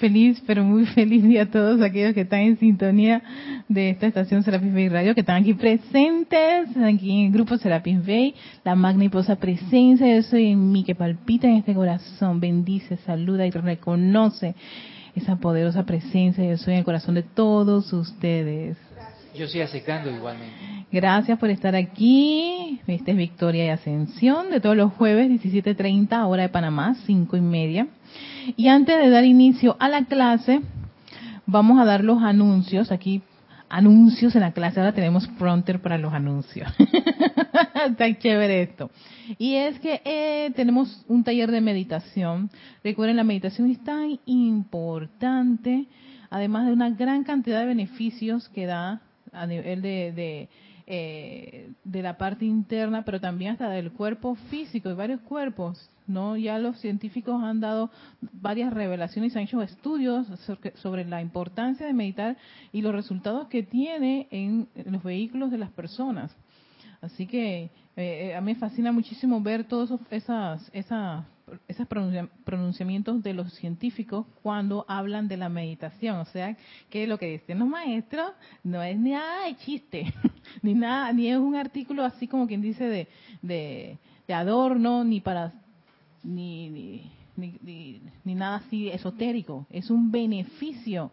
Feliz, pero muy feliz día a todos aquellos que están en sintonía de esta estación Serapis Bay Radio, que están aquí presentes, aquí en el grupo Serapis Bay, la magniposa presencia, yo soy en mí que palpita en este corazón, bendice, saluda y reconoce esa poderosa presencia, yo soy en el corazón de todos ustedes. Yo estoy aceptando igualmente. Gracias por estar aquí. Esta es Victoria y Ascensión de todos los jueves, 17.30, hora de Panamá, 5 y media. Y antes de dar inicio a la clase, vamos a dar los anuncios. Aquí, anuncios en la clase. Ahora tenemos pronter para los anuncios. Está chévere esto. Y es que eh, tenemos un taller de meditación. Recuerden, la meditación es tan importante, además de una gran cantidad de beneficios que da a nivel de, eh, de la parte interna, pero también hasta del cuerpo físico, de varios cuerpos. no Ya los científicos han dado varias revelaciones, han hecho estudios sobre la importancia de meditar y los resultados que tiene en los vehículos de las personas. Así que eh, a mí me fascina muchísimo ver todos esas, esas esos pronunciamientos de los científicos cuando hablan de la meditación. O sea, que lo que dicen los maestros no es nada de chiste, ni nada, ni es un artículo así como quien dice de, de, adorno, ni para, ni, ni, ni, ni nada así esotérico. Es un beneficio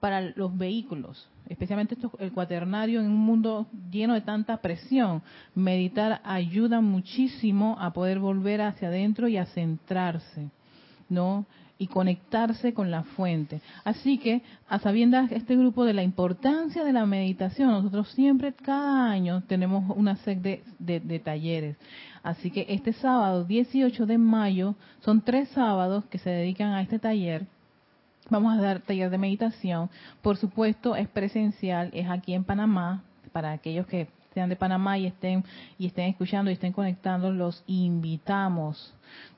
para los vehículos, especialmente el cuaternario en un mundo lleno de tanta presión. Meditar ayuda muchísimo a poder volver hacia adentro y a centrarse, ¿no? Y conectarse con la fuente. Así que, a sabiendas este grupo de la importancia de la meditación, nosotros siempre, cada año, tenemos una serie de, de talleres. Así que este sábado, 18 de mayo, son tres sábados que se dedican a este taller Vamos a dar taller de meditación. Por supuesto, es presencial, es aquí en Panamá. Para aquellos que sean de Panamá y estén y estén escuchando y estén conectando, los invitamos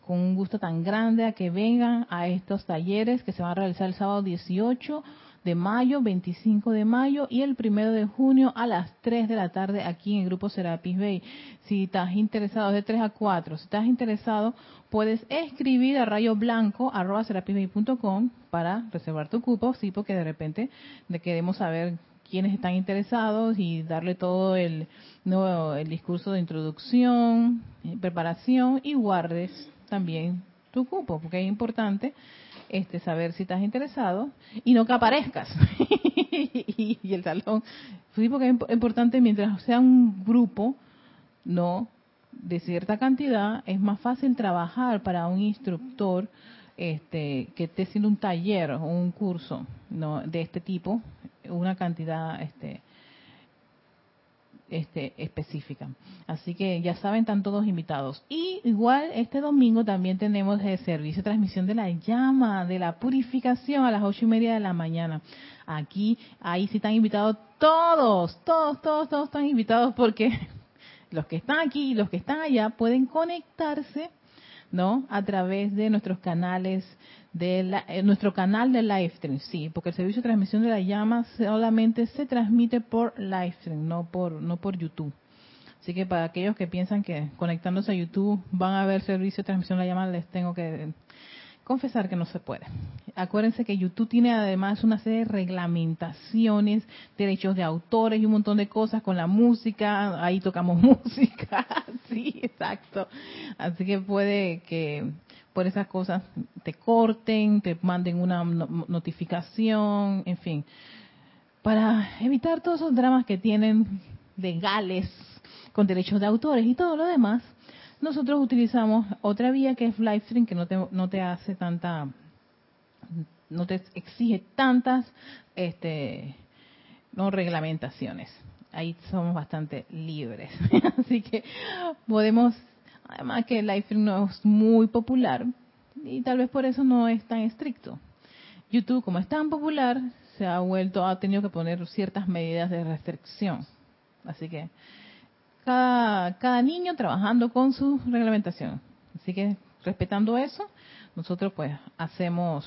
con un gusto tan grande a que vengan a estos talleres que se van a realizar el sábado 18 de mayo, 25 de mayo y el primero de junio a las 3 de la tarde aquí en el grupo Serapis Bay. Si estás interesado, de 3 a 4, si estás interesado, puedes escribir a rayo blanco para reservar tu cupo, sí, porque de repente queremos saber quiénes están interesados y darle todo el, no, el discurso de introducción, eh, preparación y guardes también tu cupo, porque es importante este, saber si estás interesado y no que aparezcas. y, el salón, sí, porque es importante mientras sea un grupo, no de cierta cantidad, es más fácil trabajar para un instructor este, que esté haciendo un taller o un curso no de este tipo, una cantidad este, este, específica. Así que ya saben, están todos invitados. Y igual este domingo también tenemos el servicio de transmisión de la llama, de la purificación a las ocho y media de la mañana. Aquí, ahí sí están invitados todos, todos, todos, todos están invitados porque los que están aquí y los que están allá pueden conectarse, ¿no? A través de nuestros canales de la, eh, nuestro canal de livestream, sí, porque el servicio de transmisión de la llama solamente se transmite por livestream, no por no por YouTube. Así que para aquellos que piensan que conectándose a YouTube van a ver servicio de transmisión de la llama, les tengo que confesar que no se puede. Acuérdense que YouTube tiene además una serie de reglamentaciones, derechos de autores y un montón de cosas con la música. Ahí tocamos música, sí, exacto. Así que puede que por esas cosas te corten, te manden una notificación, en fin, para evitar todos esos dramas que tienen legales con derechos de autores y todo lo demás, nosotros utilizamos otra vía que es Livestream que no te, no te hace tanta, no te exige tantas este, no reglamentaciones. Ahí somos bastante libres. Así que podemos Además que Livestream no es muy popular y tal vez por eso no es tan estricto. YouTube, como es tan popular, se ha vuelto, ha tenido que poner ciertas medidas de restricción. Así que cada, cada niño trabajando con su reglamentación. Así que respetando eso, nosotros pues hacemos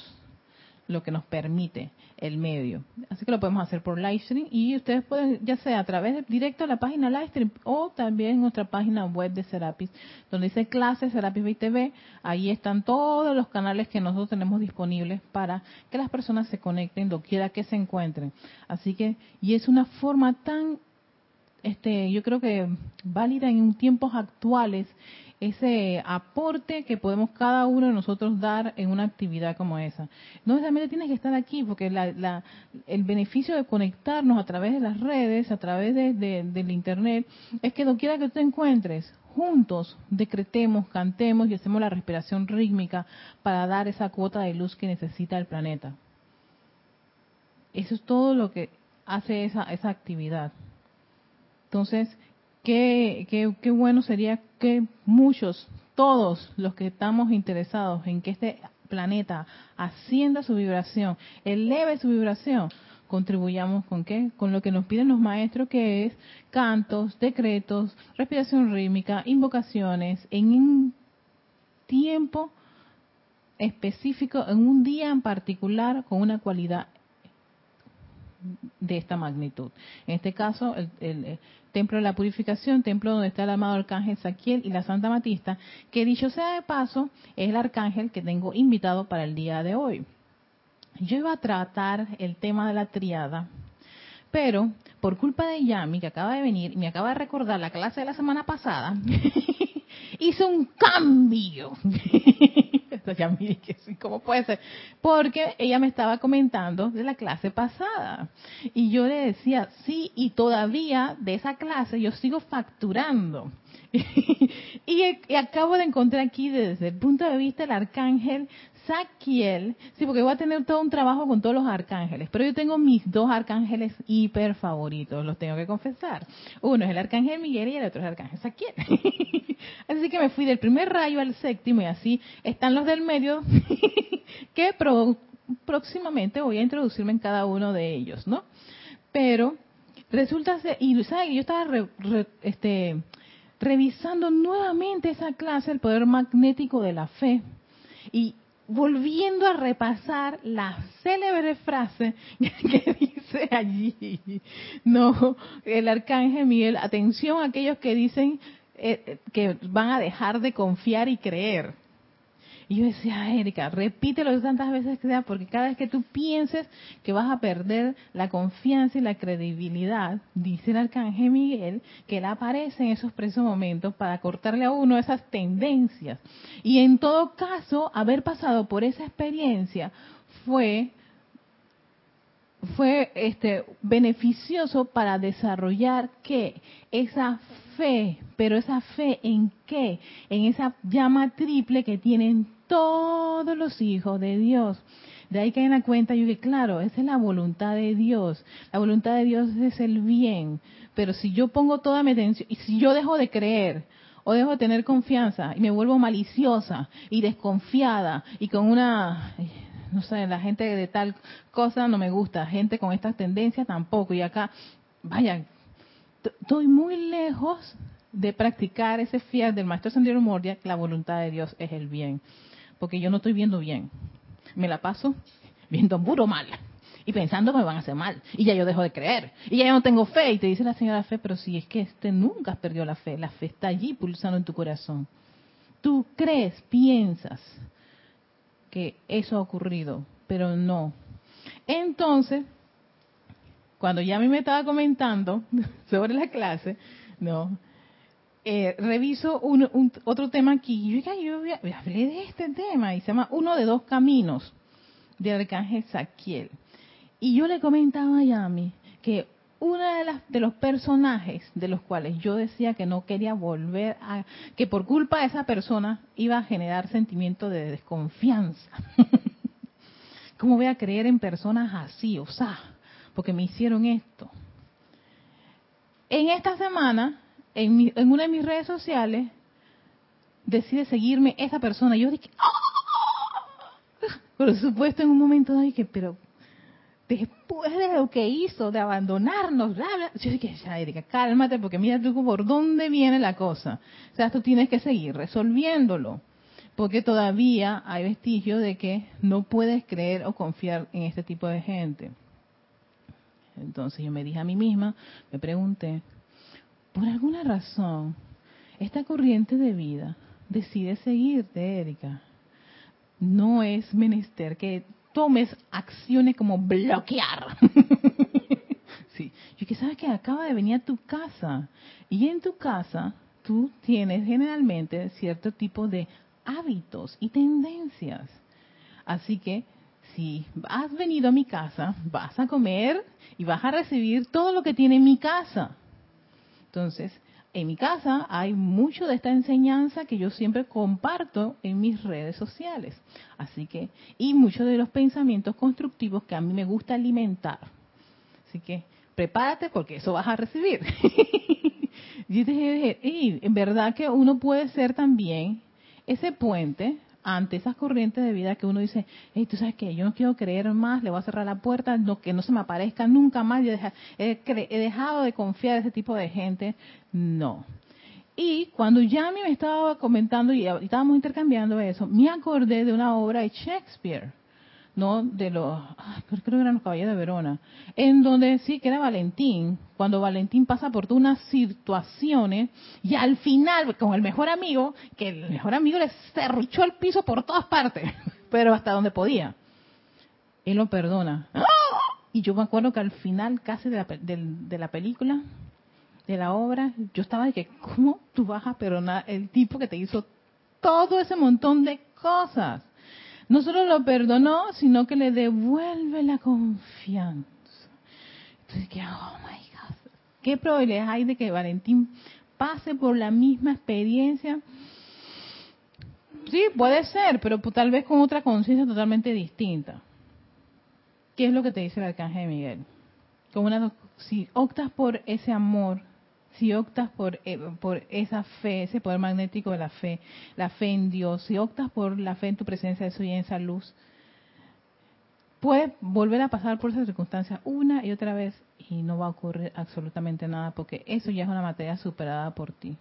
lo que nos permite el medio. Así que lo podemos hacer por livestream y ustedes pueden, ya sea a través de directo a la página livestream o también en nuestra página web de Serapis, donde dice clases Serapis TV. Ahí están todos los canales que nosotros tenemos disponibles para que las personas se conecten quiera que se encuentren. Así que, y es una forma tan, este, yo creo que válida en tiempos actuales ese aporte que podemos cada uno de nosotros dar en una actividad como esa. No necesariamente tienes que estar aquí, porque la, el beneficio de conectarnos a través de las redes, a través de, del Internet, es que quiera que tú te encuentres, juntos decretemos, cantemos y hacemos la respiración rítmica para dar esa cuota de luz que necesita el planeta. Eso es todo lo que hace esa, esa actividad. Entonces, qué, qué, bueno sería que muchos, todos los que estamos interesados en que este planeta ascienda su vibración, eleve su vibración, contribuyamos con qué? Con lo que nos piden los maestros, que es cantos, decretos, respiración rítmica, invocaciones, en un tiempo específico, en un día en particular, con una cualidad de esta magnitud. En este caso, el, templo de la purificación, templo donde está el amado arcángel Saquiel y la Santa Matista, que dicho sea de paso, es el arcángel que tengo invitado para el día de hoy. Yo iba a tratar el tema de la triada, pero por culpa de Yami, que acaba de venir y me acaba de recordar la clase de la semana pasada, hice un cambio. Yami, ¿cómo puede ser? Porque ella me estaba comentando de la clase pasada. Y yo le decía, sí, y todavía de esa clase yo sigo facturando. y, acabo de encontrar aquí desde el punto de vista del arcángel Saquiel, sí, porque voy a tener todo un trabajo con todos los arcángeles, pero yo tengo mis dos arcángeles hiper favoritos, los tengo que confesar. Uno es el arcángel Miguel y el otro es el arcángel Saquiel. así que me fui del primer rayo al séptimo y así están los del medio que próximamente voy a introducirme en cada uno de ellos, ¿no? Pero resulta ser, y ¿sabes? yo estaba este, revisando nuevamente esa clase, el poder magnético de la fe. Y volviendo a repasar la célebre frase que dice allí, no, el arcángel Miguel, atención a aquellos que dicen eh, que van a dejar de confiar y creer. Y yo decía, Erika, repítelo tantas veces que sea, porque cada vez que tú pienses que vas a perder la confianza y la credibilidad, dice el arcángel Miguel, que él aparece en esos presos momentos para cortarle a uno esas tendencias. Y en todo caso, haber pasado por esa experiencia fue fue este beneficioso para desarrollar que esa fe, pero esa fe en qué? En esa llama triple que tienen todos los hijos de Dios. De ahí caen a cuenta yo que claro, esa es la voluntad de Dios. La voluntad de Dios es el bien. Pero si yo pongo toda mi atención, y si yo dejo de creer, o dejo de tener confianza, y me vuelvo maliciosa y desconfiada, y con una, no sé, la gente de tal cosa no me gusta, gente con estas tendencias tampoco, y acá, vaya, estoy muy lejos de practicar ese fiel del Maestro Sendero Moria, que la voluntad de Dios es el bien porque yo no estoy viendo bien. Me la paso viendo puro mal y pensando que me van a hacer mal. Y ya yo dejo de creer. Y ya yo no tengo fe. Y te dice la señora fe, pero si es que este nunca has perdido la fe. La fe está allí pulsando en tu corazón. Tú crees, piensas que eso ha ocurrido, pero no. Entonces, cuando ya a mí me estaba comentando sobre la clase, no, eh, reviso un, otro tema aquí. Yo, yo, hablé de este tema y se llama Uno de dos caminos de Arcángel Saquiel. Y yo le comentaba a Yami que uno de, de los personajes de los cuales yo decía que no quería volver a, que por culpa de esa persona iba a generar sentimiento de desconfianza. ¿Cómo voy a creer en personas así? O sea, porque me hicieron esto. En esta semana en, una de mis redes sociales decide seguirme esa persona. Yo dije, ¡Ah! por supuesto, en un momento dije, pero después de lo que hizo, de abandonarnos, bla, bla, yo dije, ya, Erika, cálmate, porque mira tú por dónde viene la cosa. O sea, tú tienes que seguir resolviéndolo. porque todavía hay vestigios de que no puedes creer o confiar en este tipo de gente. Entonces yo me dije a mí misma, me pregunté, por alguna razón, esta corriente de vida decide seguirte, Erika. No es menester que tomes acciones como bloquear. sí, yo que sabes que acaba de venir a tu casa y en tu casa tú tienes generalmente cierto tipo de hábitos y tendencias. Así que si has venido a mi casa, vas a comer y vas a recibir todo lo que tiene mi casa. Entonces, en mi casa hay mucho de esta enseñanza que yo siempre comparto en mis redes sociales. Así que, y muchos de los pensamientos constructivos que a mí me gusta alimentar. Así que, prepárate porque eso vas a recibir. y en verdad que uno puede ser también ese puente ante esas corrientes de vida que uno dice, hey, tú sabes que yo no quiero creer más, le voy a cerrar la puerta, no, que no se me aparezca nunca más, he, dejado de confiar en ese tipo de gente. No. Y cuando Yami me estaba comentando y estábamos intercambiando eso, me acordé de una obra de Shakespeare no de los, creo que eran los caballeros de Verona, en donde sí que era Valentín, cuando Valentín pasa por todas unas situaciones y al final con el mejor amigo, que el mejor amigo le cerruchó el piso por todas partes, pero hasta donde podía. Él lo perdona. Y yo me acuerdo que al final casi de la, de la película, de la obra, yo estaba de que, ¿cómo tú vas a perdonar el tipo que te hizo todo ese montón de cosas? No solo lo perdonó, sino que le devuelve la confianza. Entonces, oh my God, ¿qué probabilidades hay de que Valentín pase por la misma experiencia? Sí, puede ser, pero tal vez con otra conciencia totalmente distinta. ¿Qué es lo que te dice el arcángel Miguel? Como una, si optas por ese amor si optas por, eh, por esa fe, ese poder magnético de la fe, la fe en Dios, si optas por la fe en tu presencia de eso y en esa luz, puedes volver a pasar por esas circunstancias una y otra vez y no va a ocurrir absolutamente nada porque eso ya es una materia superada por ti.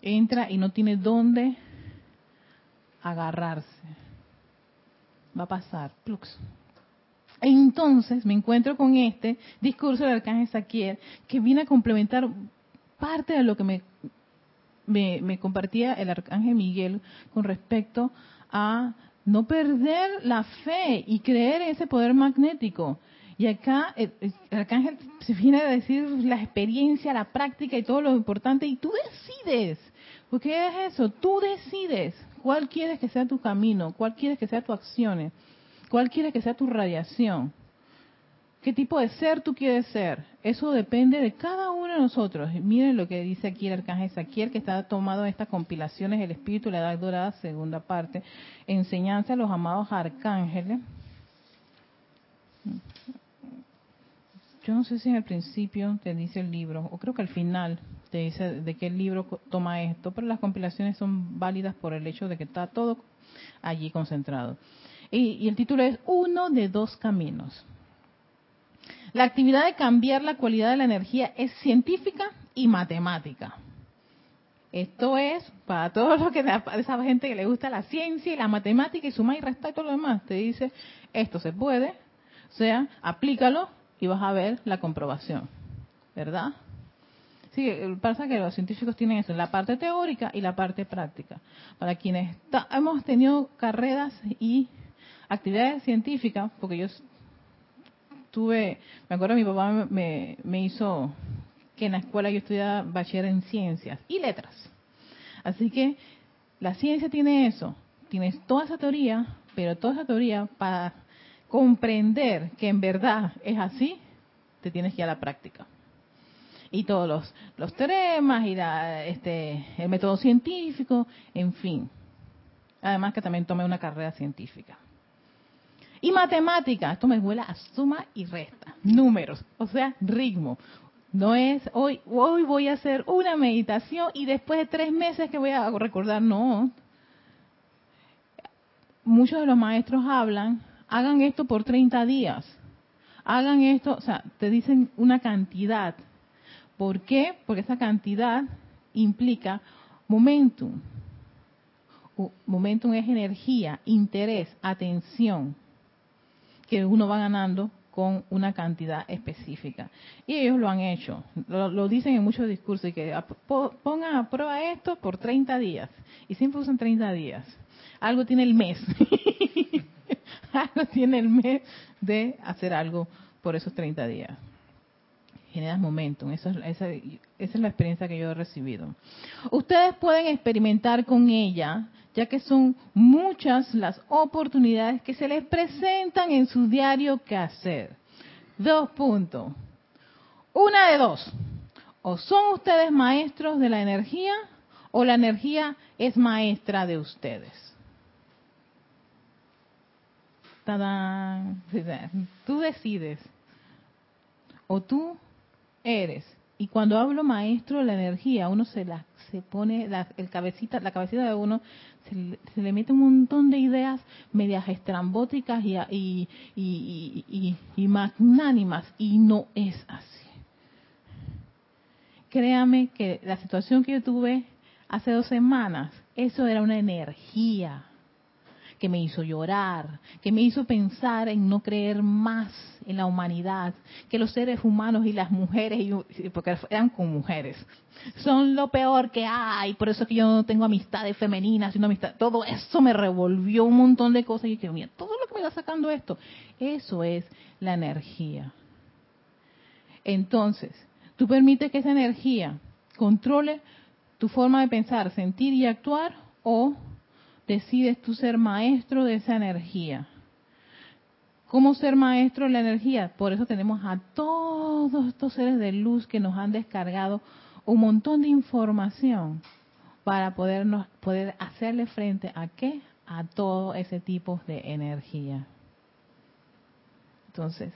Entra y no tiene dónde agarrarse. Va a pasar, plux. Entonces me encuentro con este discurso del arcángel Saquiel que viene a complementar parte de lo que me, me, compartía el arcángel Miguel con respecto a no perder la fe y creer en ese poder magnético. Y acá el, arcángel se viene a decir la experiencia, la práctica y todo lo importante, y tú decides. ¿Qué es eso? Tú decides cuál quieres que sea tu camino, cuál quieres que sea tu acción. ¿Cuál quieres que sea tu radiación? ¿Qué tipo de ser tú quieres ser? Eso depende de cada uno de nosotros. Miren lo que dice aquí el arcángel Saquiel, que está tomado estas compilaciones, el Espíritu la Edad Dorada, segunda parte, enseñanza a los amados arcángeles. Yo no sé si en el principio te dice el libro, o creo que al final te dice de qué libro toma esto, pero las compilaciones son válidas por el hecho de que está todo allí concentrado. Y, el título es Uno de dos caminos. La actividad de cambiar la cualidad de la energía es científica y matemática. Esto es para todos los que esa gente que le gusta la ciencia y la matemática y suma y resta y todo lo demás. Te dice, esto se puede, o sea, aplícalo y vas a ver la comprobación. ¿Verdad? Sí, pasa que los científicos tienen eso, la parte teórica y la parte práctica. Para quienes hemos tenido carreras y actividades científicas, porque yo tuve, me acuerdo mi papá me, me hizo que en la escuela yo estudiaba bachiller en ciencias y letras. Así que la ciencia tiene eso, tienes toda esa teoría, pero toda esa teoría para comprender que en verdad es así, te tienes que ir a la práctica. Y todos los, los teoremas y la, este, el método científico, en fin. Además que también tomé una carrera científica. Y matemática, esto me huele a suma y resta, números, o sea, ritmo. No es hoy, hoy voy a hacer una meditación y después de tres meses que voy a recordar, no. Muchos de los maestros hablan, hagan esto por 30 días, hagan esto, o sea, te dicen una cantidad. ¿Por qué? Porque esa cantidad implica momentum, momentum es energía, interés, atención, que uno va ganando con una cantidad específica. Y ellos lo han hecho, lo, dicen en muchos discursos, y que pongan a prueba esto por 30 días. Y siempre usan 30 días. Algo tiene el mes. algo tiene el mes de hacer algo por esos 30 días. Generas momentum. esa, es la experiencia que yo he recibido. Ustedes pueden experimentar con ella, ya que son muchas las oportunidades que se les presentan en su diario que hacer. Dos puntos. Una de dos. O son ustedes maestros de la energía o la energía es maestra de ustedes. Tú decides. O tú eres. Y cuando hablo maestro de la energía, uno se la se pone la, el cabecita, la cabecita de uno se, le mete un montón de ideas medias estrambóticas y, y, y, y, magnánimas y no es así. Créame que la situación que yo tuve hace dos semanas, eso era una energía que me hizo llorar, que me hizo pensar en no creer más en la humanidad, que los seres humanos y las mujeres, porque eran con mujeres, son lo peor que hay, por eso es que yo no tengo amistades femeninas, sino amistad, todo eso me revolvió un montón de cosas y que mira, todo lo que me está sacando esto, eso es la energía. Entonces, tú permites que esa energía controle tu forma de pensar, sentir y actuar o decides tú ser maestro de esa energía. ¿Cómo ser maestro de la energía? Por eso tenemos a todos estos seres de luz que nos han descargado un montón de información para podernos, poder hacerle frente a qué? A todo ese tipo de energía. Entonces,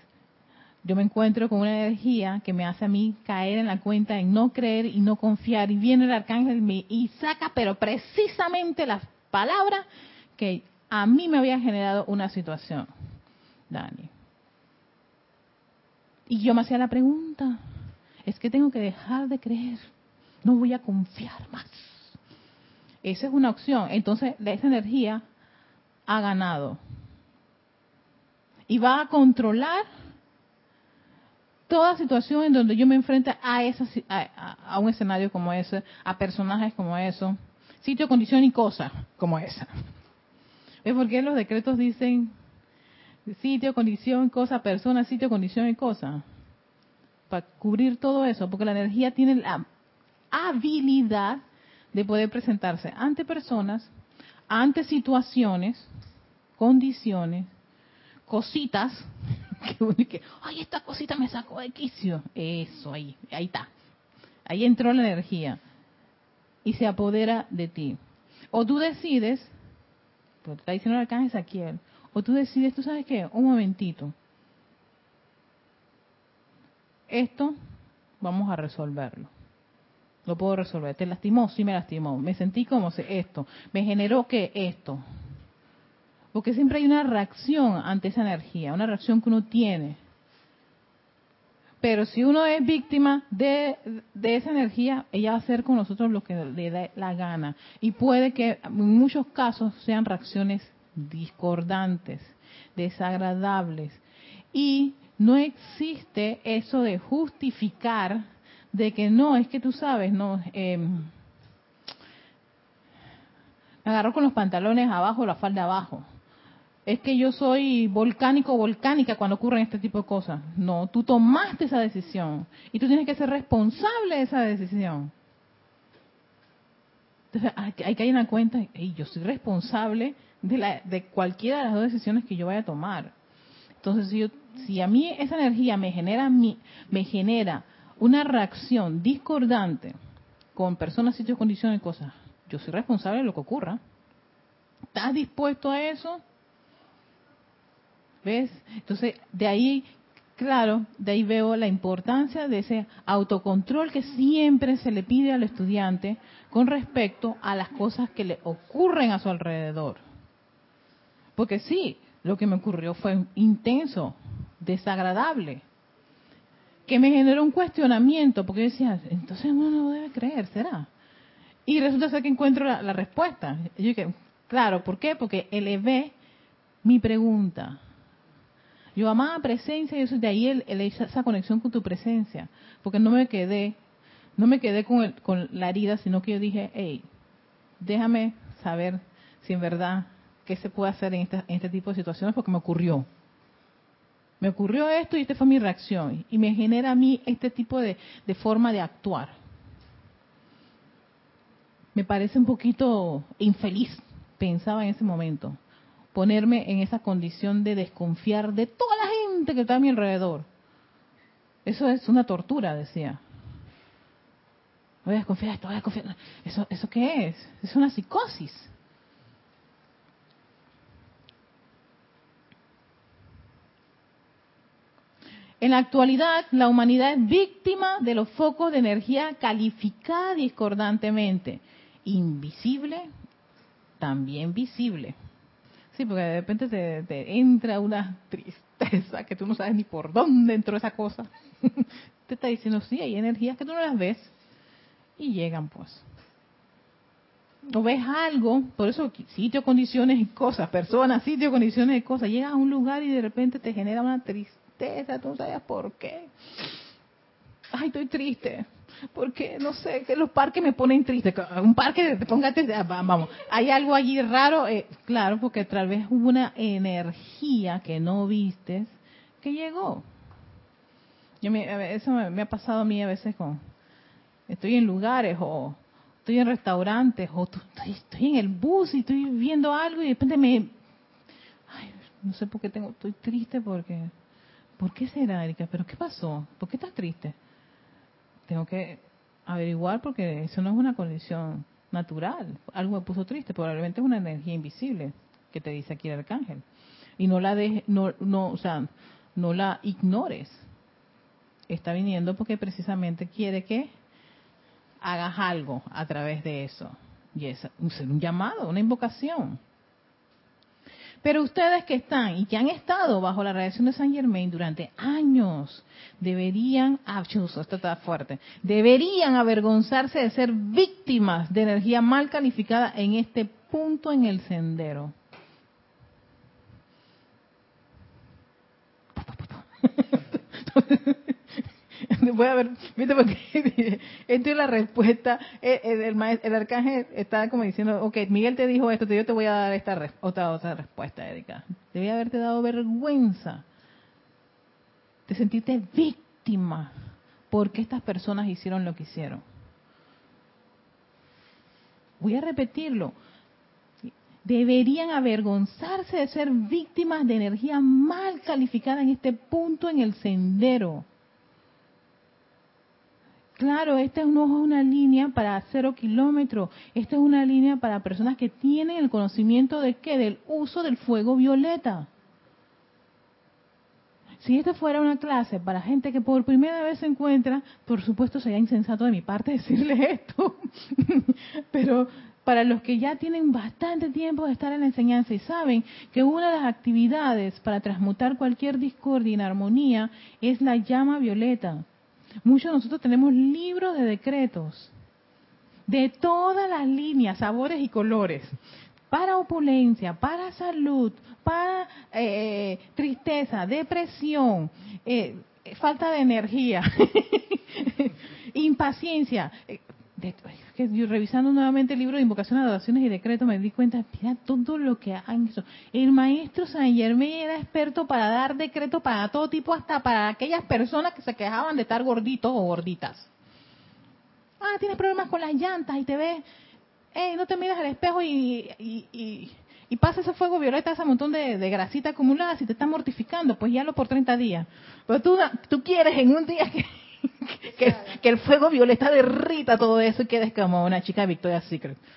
yo me encuentro con una energía que me hace a mí caer en la cuenta en no creer y no confiar. Y viene el arcángel y saca, pero precisamente las palabra que a mí me había generado una situación, Dani. Y yo me hacía la pregunta, es que tengo que dejar de creer, no voy a confiar más. Esa es una opción. Entonces, esa energía ha ganado. Y va a controlar toda situación en donde yo me enfrente a, esa, a un escenario como ese, a personajes como eso, sitio, condición y cosa como esa. ¿Ves por qué los decretos dicen sitio, condición, cosa, persona, sitio, condición y cosa? Para cubrir todo eso, porque la energía tiene la habilidad de poder presentarse ante personas, ante situaciones, condiciones, cositas, que, ay, esta cosita me sacó de quicio. Eso, ahí, ahí está. Ahí entró la energía y se apodera de ti. O tú decides, porque está diciendo el arcángel Saquiel, o tú decides, tú sabes qué, un momentito, esto vamos a resolverlo. Lo puedo resolver. ¿Te lastimó? Sí me lastimó. Me sentí como esto. Me generó que esto. Porque siempre hay una reacción ante esa energía, una reacción que uno tiene. Pero si uno es víctima de, esa energía, ella va a hacer con nosotros lo que le dé la gana. Y puede que en muchos casos sean reacciones discordantes, desagradables. Y no existe eso de justificar de que no, es que tú sabes, no, eh, me agarró con los pantalones abajo, la falda abajo es que yo soy volcánico o volcánica cuando ocurren este tipo de cosas. No, tú tomaste esa decisión y tú tienes que ser responsable de esa decisión. Entonces hay que ir en cuenta, y yo soy responsable de, la, de cualquiera de las dos decisiones que yo vaya a tomar. Entonces si, si a mí esa energía me genera, me genera una reacción discordante con personas, sitios, condiciones cosas, yo soy responsable de lo que ocurra. ¿Estás dispuesto a eso? ¿Ves? Entonces, de ahí, claro, de ahí veo la importancia de ese autocontrol que siempre se le pide al estudiante con respecto a las cosas que le ocurren a su alrededor. Porque sí, lo que me ocurrió fue intenso, desagradable, que me generó un cuestionamiento, porque yo decía, entonces uno no debe creer, ¿será? Y resulta ser que encuentro la, respuesta. Yo Claro, ¿por qué? Porque elevé mi pregunta. Yo amaba presencia y eso de ahí el, esa conexión con tu presencia. Porque no me quedé, no me quedé con, con la herida, sino que yo dije, hey, déjame saber si en verdad qué se puede hacer en, este tipo de situaciones porque me ocurrió. Me ocurrió esto y esta fue mi reacción. Y me genera a mí este tipo de forma de actuar. Me parece un poquito infeliz, pensaba en ese momento ponerme en esa condición de desconfiar de toda la gente que está a mi alrededor. Eso es una tortura, decía. Voy a desconfiar de esto, voy a desconfiar. ¿Eso, ¿Eso qué es? Es una psicosis. En la actualidad, la humanidad es víctima de los focos de energía calificada discordantemente. Invisible, también visible. Sí, porque de repente te, entra una tristeza que tú no sabes ni por dónde entró esa cosa. te está diciendo, sí, hay energías que tú no las ves y llegan pues. O ves algo, por eso sitio, condiciones y cosas, personas, sitio, condiciones y cosas. Llegas a un lugar y de repente te genera una tristeza, tú no sabes por qué. Ay, estoy triste porque no sé, que los parques me ponen triste. Un parque te ponga triste, vamos, hay algo allí raro, eh, claro, porque tal vez hubo una energía que no vistes que llegó. Yo me, eso me, ha pasado a mí a veces con, estoy en lugares o estoy en restaurantes o estoy, en el bus y estoy viendo algo y de repente me, ay, no sé por qué tengo, estoy triste porque, ¿por qué será, Erika? ¿Pero qué pasó? ¿Por qué estás triste? Tengo que averiguar porque eso no es una condición natural. Algo me puso triste, probablemente es una energía invisible que te dice aquí el arcángel. Y no la de, no, no, o sea, no la ignores. Está viniendo porque precisamente quiere que hagas algo a través de eso. Y es un llamado, una invocación. Pero ustedes que están y que han estado bajo la radiación de San Germain durante años, deberían, ah, esto está fuerte, deberían avergonzarse de ser víctimas de energía mal calificada en este punto en el sendero. Voy a ver, viste porque esto es la respuesta. Eh, el, el, el, arcángel está como diciendo, ok, Miguel te dijo esto, yo te voy a dar esta otra, otra respuesta, Erika. Debía haberte dado vergüenza de sentirte víctima porque estas personas hicieron lo que hicieron. Voy a repetirlo. Deberían avergonzarse de ser víctimas de energía mal calificada en este punto en el sendero. Claro, esta no es una línea para cero kilómetros, esta es una línea para personas que tienen el conocimiento de qué, del uso del fuego violeta. Si esta fuera una clase para gente que por primera vez se encuentra, por supuesto sería insensato de mi parte decirles esto, pero para los que ya tienen bastante tiempo de estar en la enseñanza y saben que una de las actividades para transmutar cualquier discordia en armonía es la llama violeta Muchos de nosotros tenemos libros de decretos de todas las líneas, sabores y colores. Para opulencia, para salud, para eh, tristeza, depresión, eh, falta de energía, impaciencia. Eh, que yo revisando nuevamente el libro de invocaciones, adoraciones y decretos me di cuenta, mira todo lo que han hecho. El maestro San Germain era experto para dar decretos para todo tipo, hasta para aquellas personas que se quejaban de estar gorditos o gorditas. Ah, tienes problemas con las llantas y te ves, eh, no te miras al espejo y, y, y, pasa ese fuego violeta, ese montón de, de, grasita acumulada, si te está mortificando, pues ya lo por 30 días. Pero tú, tú quieres en un día que que, el fuego violeta derrita todo eso y quedes como una chica de Victoria's Secret.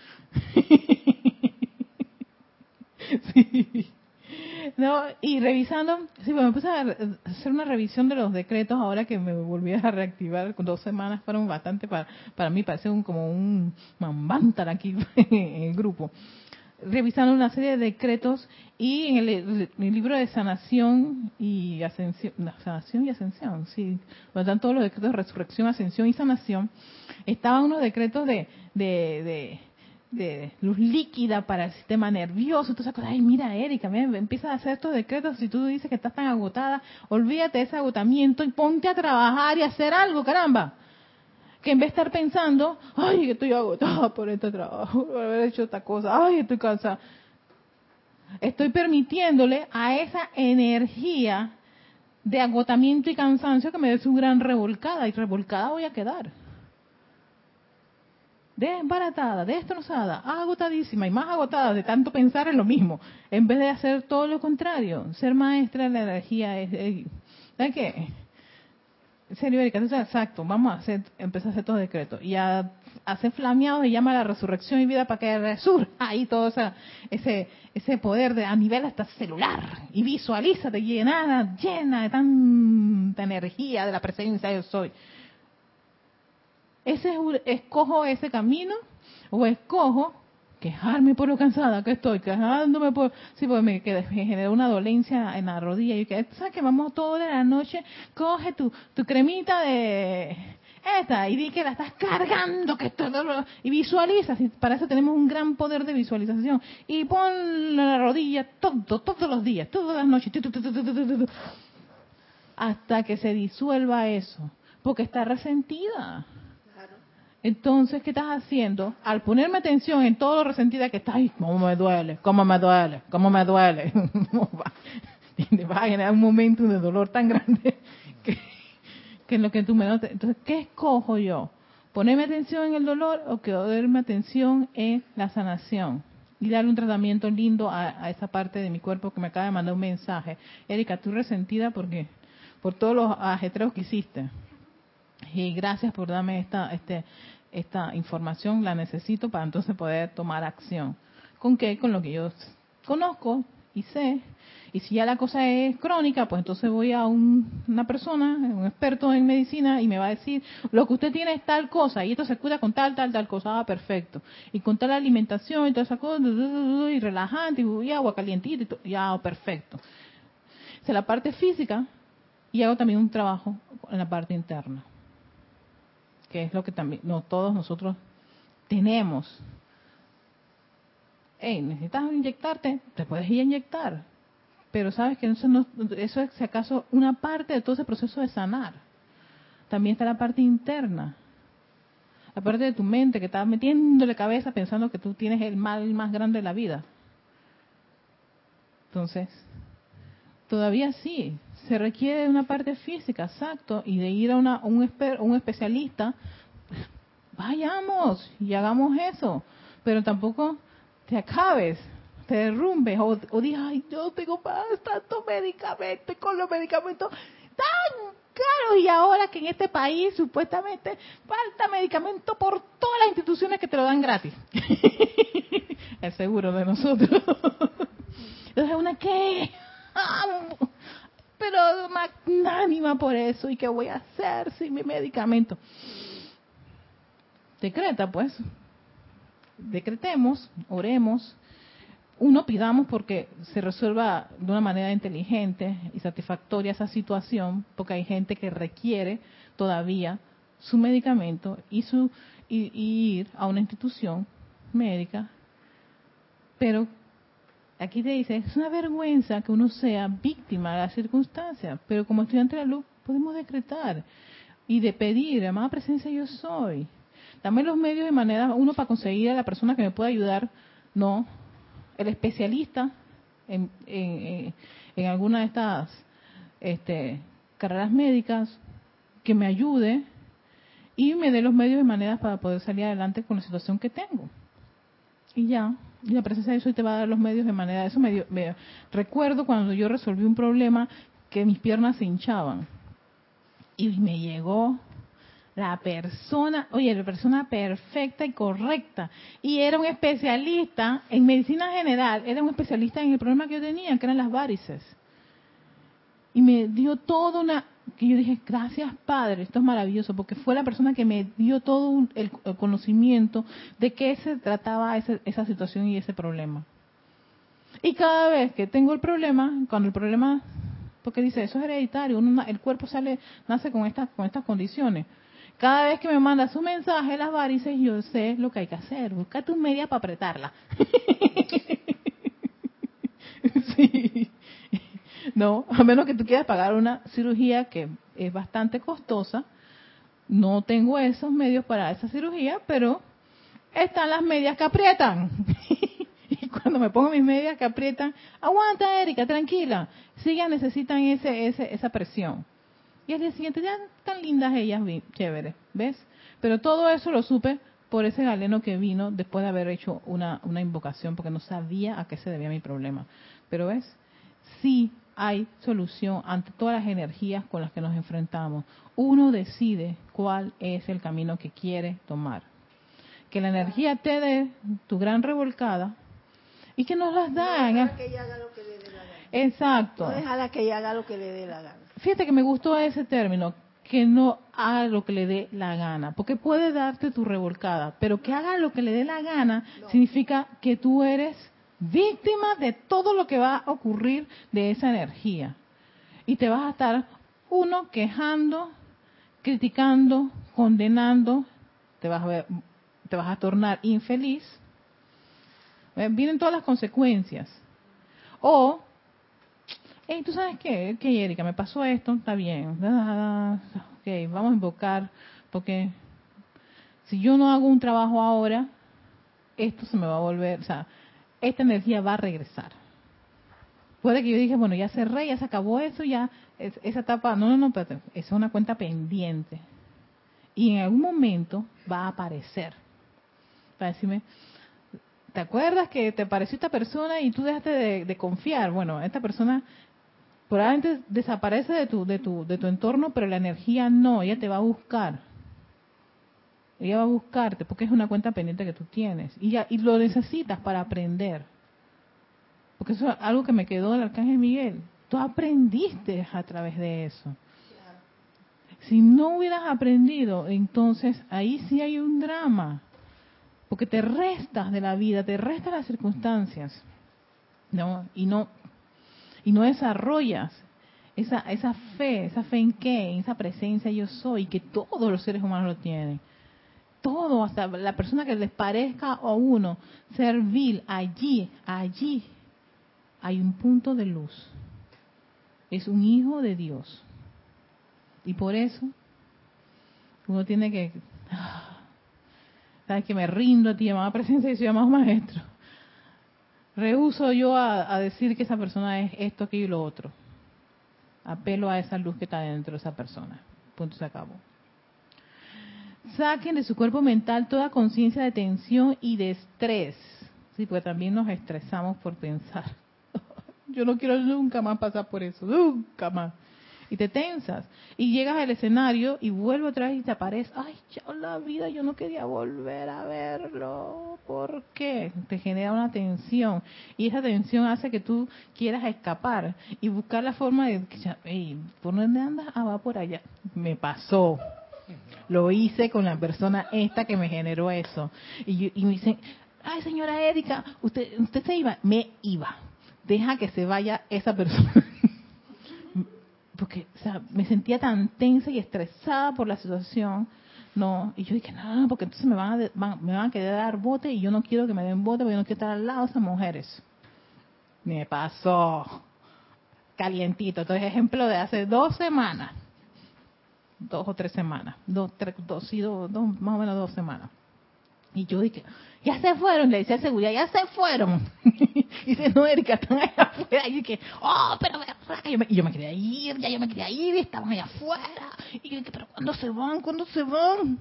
No, y revisando, sí, me puse a hacer una revisión de los decretos ahora que me volví a reactivar. Dos semanas fueron bastante para, para mí, parece un, como un mambantar aquí en el grupo revisando una serie de decretos y en el, libro de sanación y ascensión, sanación y ascensión, sí, donde están todos los decretos de resurrección, ascensión y sanación, estaban unos decretos de, de, de luz líquida para el sistema nervioso, entonces ay, mira Erika, me empieza a hacer estos decretos, si tú dices que estás tan agotada, olvídate de ese agotamiento y ponte a trabajar y hacer algo, caramba. Que en vez de estar pensando, ay, estoy agotada por este trabajo, por haber hecho esta cosa, ay, estoy cansada. Estoy permitiéndole a esa energía de agotamiento y cansancio que me dé su gran revolcada, y revolcada voy a quedar desbaratada, destrozada, agotadísima y más agotada de tanto pensar en lo mismo, en vez de hacer todo lo contrario, ser maestra de la energía es, ¿sabes qué? En Erika, exacto, vamos a hacer, empezar a hacer estos decretos y a hacer flameados y llama a la resurrección y vida para que resurja ahí todo ese, ese poder de, a nivel hasta celular y visualízate llenada, llena de tanta energía de la presencia de yo soy. Ese escojo ese camino o escojo quejarme por lo cansada que estoy, quejándome por, sí, porque me, que me generó una dolencia en la rodilla y que, ¿sabes que vamos toda la noche? Coge tu, tu cremita de esta y di que la estás cargando, que esto, y visualiza, para eso tenemos un gran poder de visualización, y pon la rodilla todo, todos los días, todas las noches, hasta que se disuelva eso, porque está resentida. Entonces, ¿qué estás haciendo? Al ponerme atención en todo lo resentida que estás, ay, cómo me duele, cómo me duele, cómo me duele. va a generar un momento de dolor tan grande que, en lo que tú me notes. Entonces, ¿qué escojo yo? ¿Ponerme atención en el dolor o que ponerme atención en la sanación? Y darle un tratamiento lindo a, a, esa parte de mi cuerpo que me acaba de mandar un mensaje. Erika, tú resentida porque por todos los ajetreos que hiciste. Y gracias por darme esta, este, esta información, la necesito para entonces poder tomar acción. ¿Con qué? Con lo que yo conozco y sé. Y si ya la cosa es crónica, pues entonces voy a una persona, un experto en medicina, y me va a decir, lo que usted tiene es tal cosa, y esto se cuida con tal, tal, tal cosa, ah, perfecto. Y con tal alimentación y toda esa cosa, y relajante, y agua calientita, y ya, perfecto. es la parte física, y hago también un trabajo en la parte interna que es lo que también no todos nosotros tenemos. Hey, necesitas inyectarte, te puedes ir a inyectar, pero sabes que eso, no, eso es si acaso una parte de todo ese proceso de sanar. También está la parte interna, la parte de tu mente que está metiéndole cabeza pensando que tú tienes el mal más grande de la vida. Entonces, todavía sí, se requiere una parte física, exacto, y de ir a una, un, especialista, vayamos y hagamos eso, pero tampoco te acabes, te derrumbes o, digas, ay, yo tengo tanto medicamento con los medicamentos tan caros y ahora que en este país supuestamente falta medicamento por todas las instituciones que te lo dan gratis. es seguro de nosotros. Entonces, ¿una qué? Pero magnánima por eso. ¿Y qué voy a hacer sin mi medicamento? Decreta, pues. Decretemos, oremos. Uno, pidamos porque se resuelva de una manera inteligente y satisfactoria esa situación, porque hay gente que requiere todavía su medicamento y, su, y ir a una institución médica, pero aquí te dice, es una vergüenza que uno sea víctima de las circunstancias, pero como estudiante de la luz podemos decretar y de pedir, amada presencia yo soy. Dame los medios de manera, uno para conseguir a la persona que me pueda ayudar, no, el especialista en, en, en alguna de estas este, carreras médicas que me ayude y me dé los medios de manera para poder salir adelante con la situación que tengo. Y ya, la presencia de eso te va a dar los medios de manera. Eso me, me recuerdo cuando yo resolví un problema que mis piernas se hinchaban y me llegó la persona, oye, la persona perfecta y correcta. Y era un especialista en medicina general, era un especialista en el problema que yo tenía, que eran las varices. Y me dio toda una, que yo dije, gracias Padre, esto es maravilloso, porque fue la persona que me dio todo el, conocimiento de qué se trataba esa situación y ese problema. Y cada vez que tengo el problema, cuando el problema, porque dice, eso es hereditario, el cuerpo sale, nace con estas, con estas condiciones. Cada vez que me manda su mensaje, las varices, yo sé lo que hay que hacer. Busca tu media para apretarla. sí. No, a menos que tú quieras pagar una cirugía que es bastante costosa. No tengo esos medios para esa cirugía, pero están las medias que aprietan. y cuando me pongo mis medias que aprietan, aguanta Erika, tranquila. Sí, necesitan ese, ese, esa presión. Y al día siguiente ya tan lindas ellas, chévere, ¿ves? Pero todo eso lo supe por ese galeno que vino después de haber hecho una, una invocación, porque no sabía a qué se debía mi problema. Pero ves, sí hay solución ante todas las energías con las que nos enfrentamos. Uno decide cuál es el camino que quiere tomar. Que la energía te dé tu gran revolcada y que nos las dan. que ella haga lo que le dé la gana. Exacto. No que ella haga lo que le dé la gana. Fíjate que me gustó ese término, que no haga lo que le dé la gana, porque puede darte tu revolcada, pero que haga lo que le dé la gana significa que tú eres víctima de todo lo que va a ocurrir de esa energía. Y te vas a estar, uno, quejando, criticando, condenando, te vas a, ver, te vas a tornar infeliz. Vienen todas las consecuencias. O hey, ¿tú sabes qué? Que Erika, me pasó esto, está bien. Ok, vamos a invocar, porque si yo no hago un trabajo ahora, esto se me va a volver, o sea, esta energía va a regresar. Puede que yo dije, bueno, ya cerré, ya se acabó eso, ya esa etapa, no, no, no, pero es una cuenta pendiente. Y en algún momento va a aparecer. Para decirme, ¿te acuerdas que te pareció esta persona y tú dejaste de, de confiar? Bueno, esta persona probablemente desaparece de tu, de tu, de tu entorno, pero la energía no, ella te va a buscar. Ella va a buscarte porque es una cuenta pendiente que tú tienes y, ya, y lo necesitas para aprender. Porque eso es algo que me quedó del Arcángel Miguel. Tú aprendiste a través de eso. Si no hubieras aprendido, entonces ahí sí hay un drama. Porque te restas de la vida, te restas las circunstancias. ¿no? Y no y no desarrollas esa, esa fe, esa fe en qué, en esa presencia yo soy, que todos los seres humanos lo tienen. Todo, hasta la persona que les parezca a uno servil, allí, allí hay un punto de luz. Es un hijo de Dios. Y por eso uno tiene que, sabes que me rindo a ti, llamada presencia y soy llamado maestro. Rehuso yo a, decir que esa persona es esto, aquello y lo otro. Apelo a esa luz que está dentro de esa persona. Punto, se acabó. Saquen de su cuerpo mental toda conciencia de tensión y de estrés. Sí, porque también nos estresamos por pensar. Yo no quiero nunca más pasar por eso, nunca más y te tensas. Y llegas al escenario y vuelve otra vez y te aparece, ay, chao la vida, yo no quería volver a verlo. ¿Por qué? Te genera una tensión. Y esa tensión hace que tú quieras escapar y buscar la forma de, hey, ¿por dónde andas? Ah, va por allá. Me pasó. Lo hice con la persona esta que me generó eso. Y, y me dicen, ay señora Erika, usted, usted se iba. Me iba. Deja que se vaya esa persona porque o sea, me sentía tan tensa y estresada por la situación, no, y yo dije, no, porque entonces me van a, me van a querer dar bote y yo no quiero que me den bote porque yo no quiero estar al lado de esas mujeres. Me pasó calientito. Entonces, ejemplo de hace dos semanas, dos o tres semanas, dos, tres, dos, dos, más o menos dos semanas. Y yo dije, ya se fueron, le decía a seguridad, ya se fueron. y dice, no, Erika, están allá afuera. Y dije, oh, pero yo me, yo me quería ir, ya yo me quería ir, estaban allá afuera. Y yo dije, pero ¿cuándo se van? ¿Cuándo se van?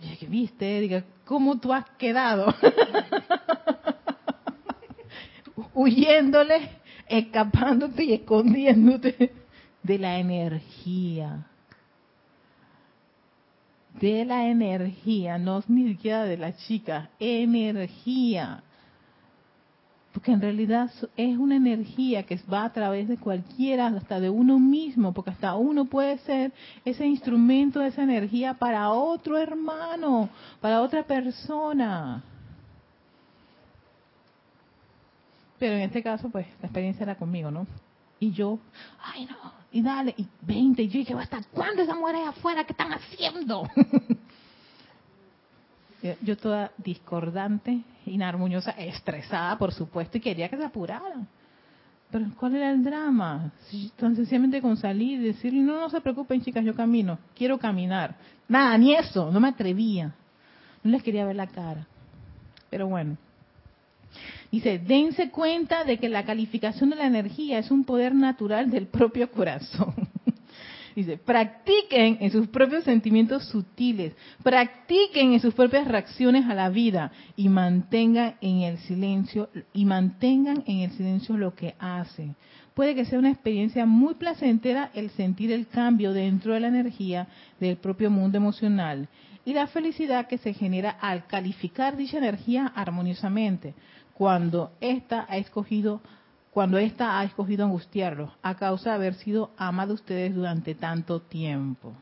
Y dije, viste, Erika, ¿cómo tú has quedado? Huyéndole, escapándote y escondiéndote de la energía de la energía, no ni siquiera de la chica, energía. Porque en realidad es una energía que va a través de cualquiera, hasta de uno mismo, porque hasta uno puede ser ese instrumento de esa energía para otro hermano, para otra persona. Pero en este caso, pues, la experiencia era conmigo, ¿no? Y yo, ay no, y dale, y 20, y yo dije, ¿hasta cuándo esas mujeres afuera? ¿Qué están haciendo? yo toda discordante, inarmoniosa, estresada, por supuesto, y quería que se apuraran. Pero ¿cuál era el drama? Tan sencillamente con salir y decirle, no, no se preocupen chicas, yo camino, quiero caminar. Nada, ni eso, no me atrevía. No les quería ver la cara. Pero bueno. Dice, dense cuenta de que la calificación de la energía es un poder natural del propio corazón. Dice, practiquen en sus propios sentimientos sutiles, practiquen en sus propias reacciones a la vida y mantengan en el silencio y mantengan en el silencio lo que hacen. Puede que sea una experiencia muy placentera el sentir el cambio dentro de la energía del propio mundo emocional y la felicidad que se genera al calificar dicha energía armoniosamente cuando ésta ha escogido cuando ésta ha escogido angustiarlos a causa de haber sido ama de ustedes durante tanto tiempo.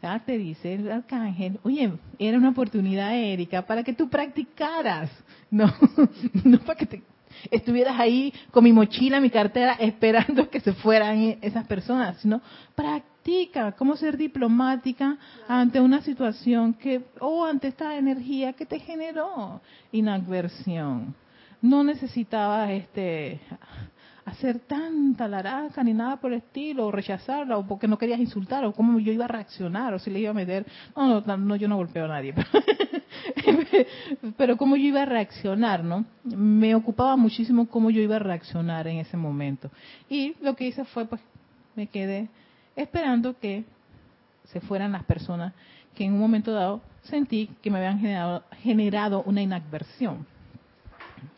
Ya te dice el arcángel, oye, era una oportunidad, Erika, para que tú practicaras, no, no para que te estuvieras ahí con mi mochila, mi cartera, esperando que se fueran esas personas, sino practica cómo ser diplomática ante una situación que, o ante esta energía que te generó inadversión. No necesitabas este hacer tanta laraca ni nada por el estilo, o rechazarla, o porque no querías insultar, o cómo yo iba a reaccionar, o si le iba a meter. No, no, no yo no golpeo a nadie. Pero cómo yo iba a reaccionar, ¿no? Me ocupaba muchísimo cómo yo iba a reaccionar en ese momento. Y lo que hice fue, pues, me quedé esperando que se fueran las personas que en un momento dado sentí que me habían generado, generado una inadversión.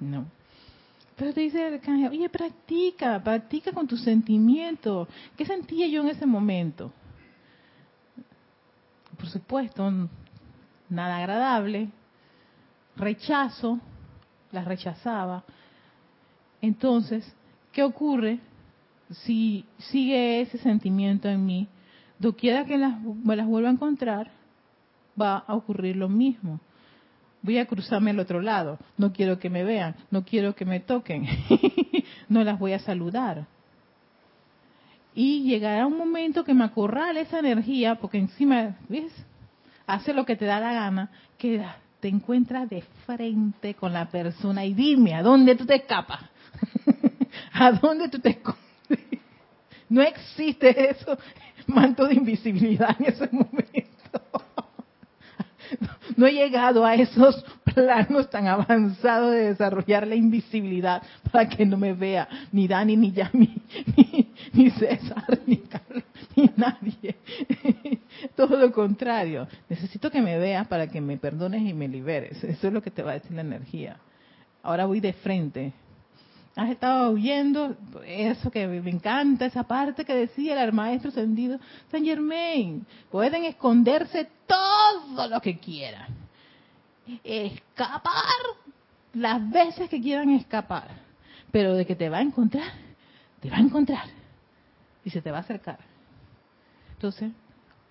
¿No? Pero te dice el arcángel, oye, practica, practica con tus sentimientos. ¿Qué sentía yo en ese momento? Por supuesto, nada agradable, rechazo, las rechazaba. Entonces, ¿qué ocurre si sigue ese sentimiento en mí? Doquiera que me las vuelva a encontrar, va a ocurrir lo mismo voy a cruzarme al otro lado, no quiero que me vean, no quiero que me toquen, no las voy a saludar. Y llegará un momento que me acorrale esa energía, porque encima, ¿ves? Hace lo que te da la gana, que te encuentras de frente con la persona y dime, ¿a dónde tú te escapas? ¿A dónde tú te escondes? No existe eso, manto de invisibilidad en ese momento no he llegado a esos planos tan avanzados de desarrollar la invisibilidad para que no me vea ni Dani, ni Yami, ni, César, ni Carlos, ni nadie. Todo lo contrario. Necesito que me veas para que me perdones y me liberes. Eso es lo que te va a decir la energía. Ahora voy de frente has estado huyendo, eso que me encanta, esa parte que decía el maestro ascendido San Germain, pueden esconderse todo lo que quieran, escapar las veces que quieran escapar, pero de que te va a encontrar, te va a encontrar y se te va a acercar. Entonces,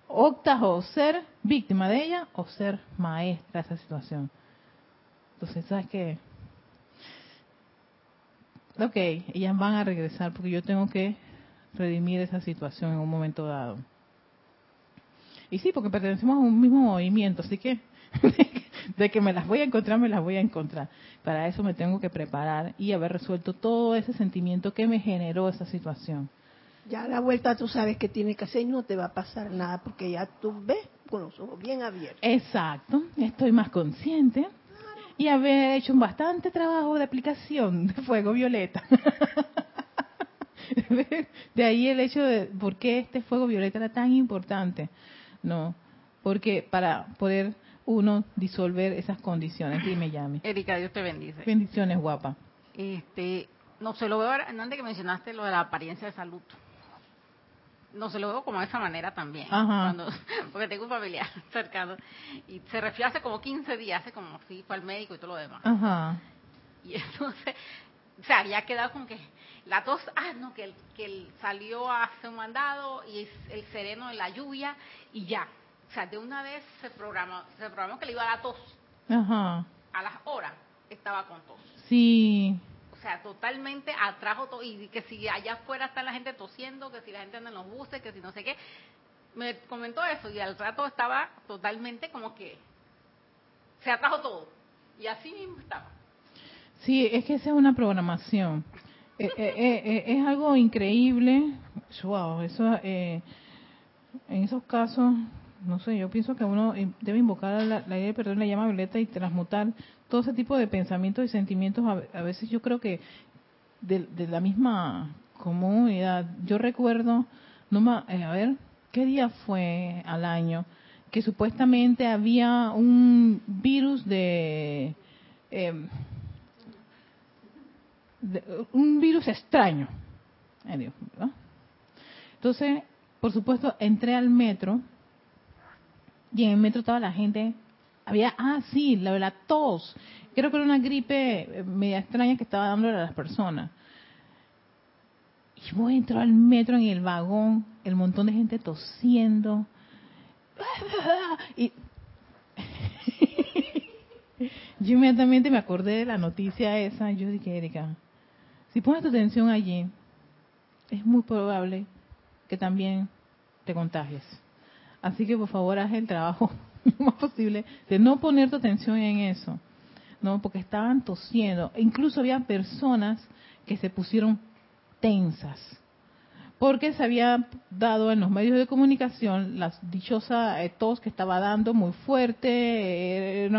optas o ser víctima de ella o ser maestra de esa situación. Entonces, ¿sabes qué? Ok, ellas van a regresar porque yo tengo que redimir esa situación en un momento dado. Y sí, porque pertenecemos a un mismo movimiento, así que de que me las voy a encontrar, me las voy a encontrar. Para eso me tengo que preparar y haber resuelto todo ese sentimiento que me generó esa situación. Ya a la vuelta tú sabes que tiene que hacer y no te va a pasar nada porque ya tú ves con los ojos bien abiertos. Exacto, estoy más consciente y haber hecho un bastante trabajo de aplicación de fuego violeta. de ahí el hecho de por qué este fuego violeta era tan importante. No, porque para poder uno disolver esas condiciones. Dime, Yami. Erika, Dios te bendice. Bendiciones, guapa. Este, no se lo veo, antes que mencionaste lo de la apariencia de salud no se lo veo como de esa manera también. Cuando, porque tengo un familiar cercano y se refiere hace como 15 días, hace como si fue al médico y todo lo demás. Ajá. Y entonces, o sea, había quedado con que la tos, ah, no, que, que él salió a hacer un mandado y el sereno en la lluvia y ya. O sea, de una vez se programó, se programó que le iba a la tos. Ajá. A las horas estaba con tos. Sí. Sea, totalmente atrajo todo, y que si allá afuera está la gente tosiendo, que si la gente anda en los buses, que si no sé qué, me comentó eso y al rato estaba totalmente como que se atrajo todo, y así mismo estaba. Sí, es que esa es una programación. Eh, eh, eh, es algo increíble. Wow, eso, en esos casos, no sé, yo pienso que uno debe invocar la, la idea de perdón, la llama violeta y transmutar todo ese tipo de pensamientos y sentimientos. A, veces yo creo que de, la misma comunidad. Yo recuerdo, no a ver, ¿qué día fue al año? Que supuestamente había un virus de em, un virus extraño. Entonces, por supuesto, entré al metro y en el metro estaba la gente, había, ah, sí, la, la tos. Creo que era una gripe media extraña que estaba dándole a las personas. Y voy entrar al metro en el vagón, el montón de gente tosiendo. Y yo inmediatamente me acordé de la noticia esa. Yo dije, Erika, si pones tu atención allí, es muy probable que también te contagies. Así que por favor haz el trabajo más posible de no poner tu atención en eso, no, porque estaban tosiendo. E incluso había personas que se pusieron tensas, porque se había dado en los medios de comunicación la dichosa eh, tos que estaba dando muy fuerte, eh,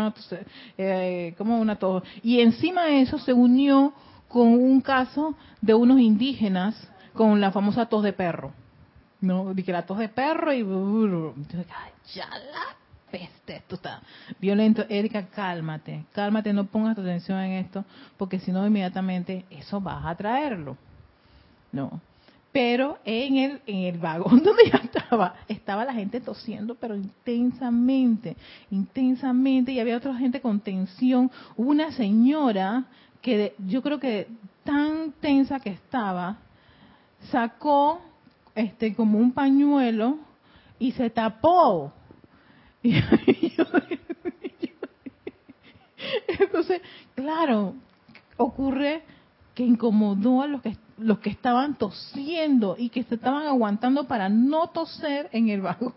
eh, como una tos. Y encima de eso se unió con un caso de unos indígenas con la famosa tos de perro. No, dije la tos de perro y ya la peste, esto está violento. Erika, cálmate, cálmate, no pongas tu atención en esto, porque si no inmediatamente eso vas a traerlo. No. Pero en el, en el vagón donde yo estaba, estaba la gente tosiendo, pero intensamente, intensamente, y había otra gente con tensión. Una señora que yo creo que tan tensa que estaba, sacó este como un pañuelo y se tapó. Entonces, claro, ocurre que incomodó a los que los que estaban tosiendo y que se estaban aguantando para no toser en el vagón.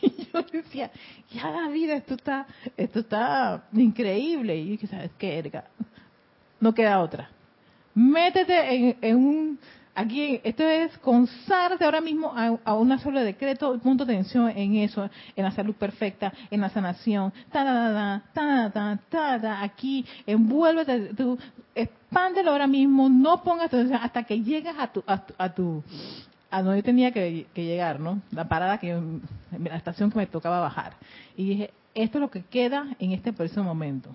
y yo decía, ya la vida, esto está, esto está increíble. Y dije, ¿sabes qué? No queda otra. Métete en, un, aquí, esto es consagrate ahora mismo a, a una sola decreto, punto de atención en eso, en la salud perfecta, en la sanación, ta ta ta ta ta ta, aquí, envuélvete, tú, expándelo ahora mismo, no pongas hasta que llegas a tu, a tu, a donde yo tenía que, llegar, ¿no? La parada que, la estación que me tocaba bajar. Y dije, esto es lo que queda en este preciso momento.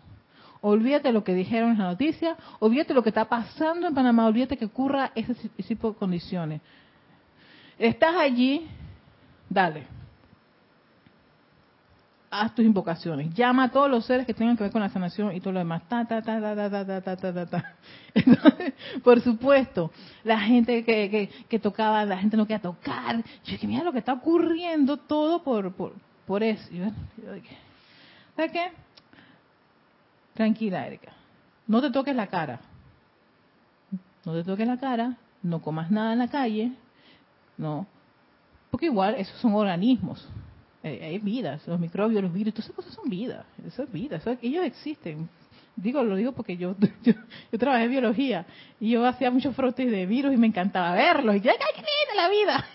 Olvídate lo que dijeron en la noticia, olvídate lo que está pasando en Panamá, olvídate que ocurra ese tipo de condiciones. Estás allí, dale haz tus invocaciones. Llama a todos los seres que tengan que ver con la sanación y todo lo demás. Ta, ta, ta, ta, ta, ta, ta, ta, ta, por supuesto, la gente que, que, tocaba, la gente no quería tocar. Yo dije, mira lo que está ocurriendo todo por, por, por eso. ¿Sabes qué? Tranquila, Erika. No te toques la cara. No te toques la cara. No comas nada en la calle. No. Porque igual esos son organismos eh, hay vidas, los microbios, los virus, todas esas cosas son vida, eso es vida, ellos existen. Digo, lo digo porque yo, yo, trabajé en biología y yo hacía muchos frotes de virus y me encantaba verlos. Y yo, ¡ay, qué la vida!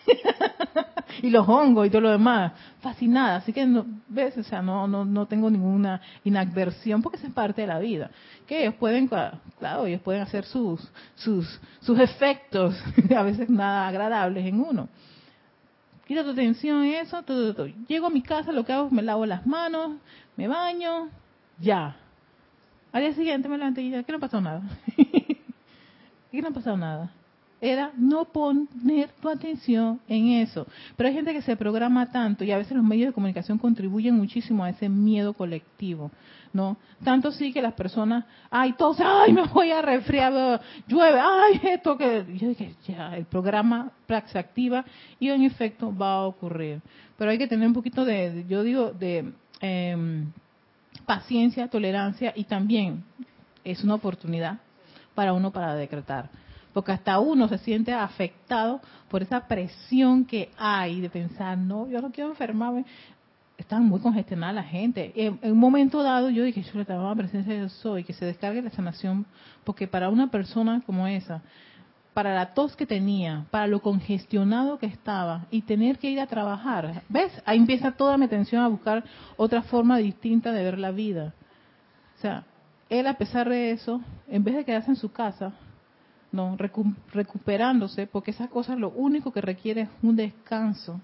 y los hongos y todo lo demás. Fascinada. Así que, no, ¿ves? O sea, no, no, no tengo ninguna inadversión porque eso es parte de la vida. Que ellos pueden, claro, ellos pueden hacer sus, sus, sus efectos, a veces nada agradables en uno quita tu atención en eso, todo, todo. Llego a mi casa, lo que hago es me lavo las manos, me baño, ya. Al día siguiente me levanté y dije, ¿qué no pasado nada? ¿Qué no ha pasado nada? Era no poner tu atención en eso. Pero hay gente que se programa tanto y a veces los medios de comunicación contribuyen muchísimo a ese miedo colectivo. ¿no? Tanto sí que las personas, ay, todos, ay, me voy a resfriar, llueve, ay, esto que... Yo dije, ya, el programa se activa y en efecto va a ocurrir. Pero hay que tener un poquito de, yo digo, de em, paciencia, tolerancia y también es una oportunidad para uno para decretar. Porque hasta uno se siente afectado por esa presión que hay de pensar, no, yo no quiero enfermarme. Están muy congestionada la gente. En, un momento dado yo dije, yo le la presencia de soy, que se descargue la sanación, porque para una persona como esa, para la tos que tenía, para lo congestionado que estaba y tener que ir a trabajar. ¿Ves? Ahí empieza toda mi atención a buscar otra forma distinta de ver la vida. O sea, él a pesar de eso, en vez de quedarse en su casa, no, recuperándose, porque esa cosa lo único que requiere es un descanso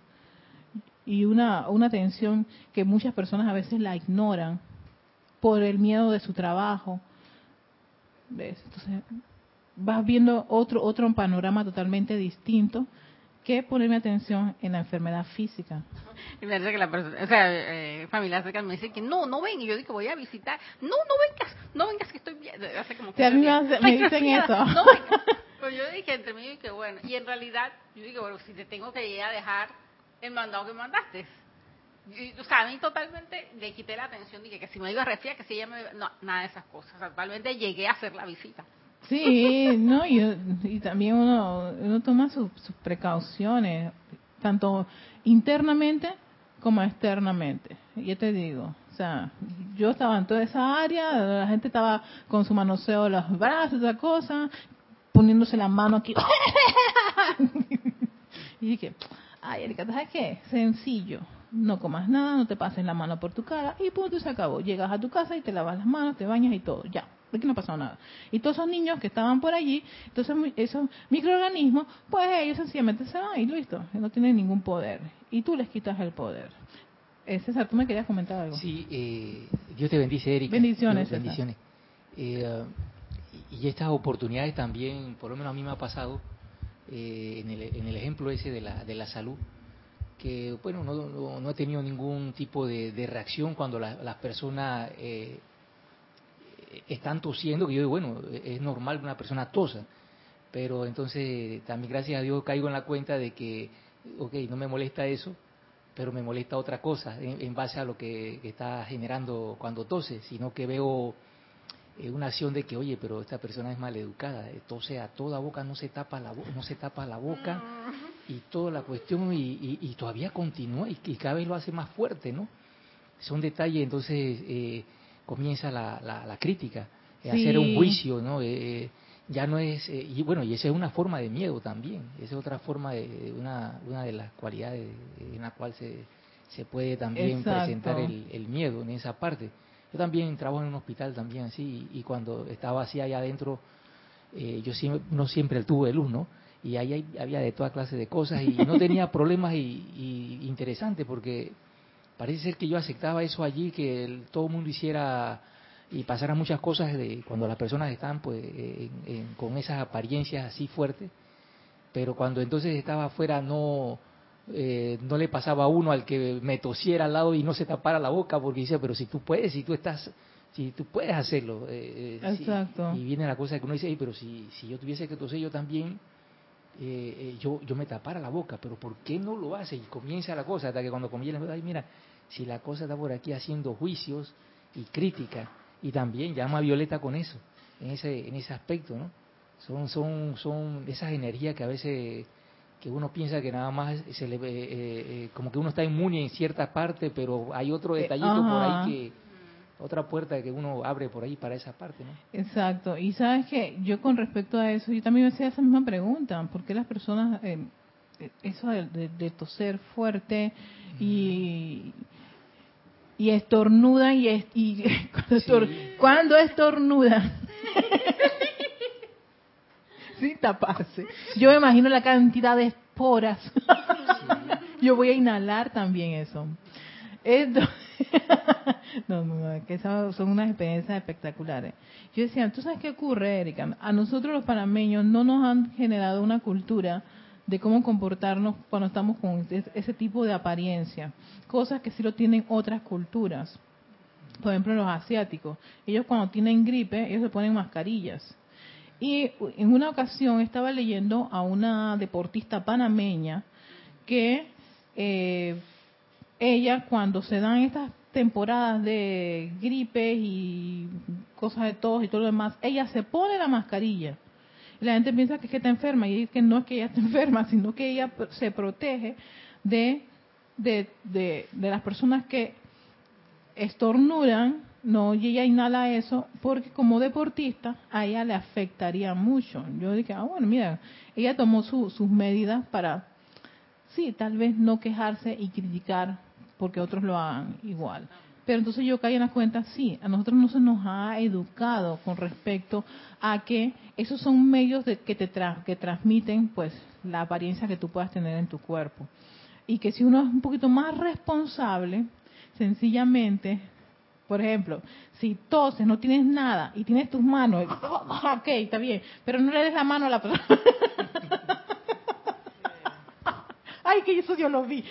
y una, una atención que muchas personas a veces la ignoran por el miedo de su trabajo. ¿Ves? Entonces, vas viendo otro, otro panorama totalmente distinto que ponerme atención en la enfermedad física. Y me que la persona, o sea, eh, familia cerca me dice que no, no ven, y yo digo voy a visitar, no, no vengas, no vengas que estoy bien, hace como que... a mí me, dicen eso. No Pues yo dije entre mí y que bueno, y en realidad, yo digo, bueno, si te tengo que ir a dejar el mandado que mandaste. o sea, a mí totalmente le quité la atención, dije que si me iba a resfriar, que si ella me... No, nada de esas cosas, actualmente llegué a hacer la visita. Sí, no, y, también uno, uno toma sus precauciones, tanto internamente como externamente. Yo te digo, o sea, yo estaba en toda esa área, la gente estaba con su manoseo los brazos, esa cosa, poniéndose la mano aquí. y dije, ay, Erika, ¿sabes qué? Sencillo. No comas nada, no te pases la mano por tu cara y punto, y se acabó. Llegas a tu casa y te lavas las manos, te bañas y todo, ya aquí no pasó nada. Y todos esos niños que estaban por allí, entonces esos microorganismos, pues ellos sencillamente se van y listo, no tienen ningún poder. Y tú les quitas el poder. Eh, César, tú me querías comentar algo. Sí, eh, Dios te bendice, Erika. Bendiciones. bendiciones. Eh, y estas oportunidades también, por lo menos a mí me ha pasado, en el, en, el, ejemplo ese de la, de la salud, que bueno, no, no, he tenido ningún tipo de, reacción cuando las personas están tosiendo, que yo digo, bueno, es normal que una persona tosa, pero entonces también gracias a Dios caigo en la cuenta de que, ok, no me molesta eso, pero me molesta otra cosa en, base a lo que, está generando cuando tose, sino que veo eh, una acción de que, oye, pero esta persona es maleducada, eh, tose a toda boca, no se tapa la, no se tapa la boca y toda la cuestión y, todavía continúa y, cada vez lo hace más fuerte, ¿no? Son detalles, entonces... Eh, comienza la, la, crítica, eh, hacer un juicio, ¿no? Eh, eh, ya no es, y bueno, y esa es una forma de miedo también, esa es otra forma de, una, una de las cualidades en la cual se, se puede también presentar el, el, miedo en esa parte. Yo también trabajo en un hospital también así, y, cuando estaba así allá adentro, yo siempre, no siempre tuve luz, ¿no? Y ahí había de toda clase de cosas y no tenía problemas y, y interesante porque parece ser que yo aceptaba eso allí, que todo el mundo hiciera y pasara muchas cosas de cuando las personas están pues con esas apariencias así fuertes, pero cuando entonces estaba afuera no eh, no le pasaba a uno al que me tosiera al lado y no se tapara la boca porque dice, pero si tú puedes, si tú estás, si tú puedes hacerlo. Eh, eh, Exacto. y viene la cosa que uno dice, pero si, si yo tuviese que toser yo también, eh, eh, yo, yo me tapara la boca, pero ¿por qué no lo hace? Y comienza la cosa, hasta que cuando comienza, ay, mira, si la cosa está por aquí haciendo juicios y crítica, y también llama a Violeta con eso, en ese, en ese aspecto, ¿no? Son, son, son esas energías que a veces que uno piensa que nada más se le, eh, como que uno está inmune en cierta parte, pero hay otro detallito por ahí que otra puerta que uno abre por ahí para esa parte, ¿no? Exacto. Y sabes que yo con respecto a eso, yo también me hacía esa misma pregunta, ¿por qué las personas, eh, eso de, toser fuerte y, y estornudan y, y cuando, estornudan? Sin taparse. Yo me imagino la cantidad de esporas. yo voy a inhalar también eso. No, que son unas experiencias espectaculares. Yo decía, ¿tú sabes qué ocurre, Erika? A nosotros los panameños no nos han generado una cultura de cómo comportarnos cuando estamos con ese tipo de apariencia. Cosas que sí lo tienen otras culturas. Por ejemplo, los asiáticos. Ellos cuando tienen gripe, ellos se ponen mascarillas. Y en una ocasión estaba leyendo a una deportista panameña que... Eh, ella cuando se dan estas temporadas de gripe y cosas de tos y todo lo demás, ella se pone la mascarilla. Y la gente piensa que, es que está enferma y es que no es que ella está enferma, sino que ella se protege de, de, de, de las personas que estornudan, no, y ella inhala eso, porque como deportista a ella le afectaría mucho. Yo dije, ah, bueno, mira, ella tomó sus medidas para, sí, tal vez no quejarse y criticar porque otros lo hagan igual. Pero entonces yo caí en la cuenta, sí, a nosotros no se nos ha educado con respecto a que esos son medios de, que te que transmiten pues la apariencia que tú puedas tener en tu cuerpo. Y que si uno es un poquito más responsable, sencillamente, por ejemplo, si toses, no tienes nada y tienes tus manos, ok, está bien, pero no le des la mano a la persona. Ay, que eso yo lo vi.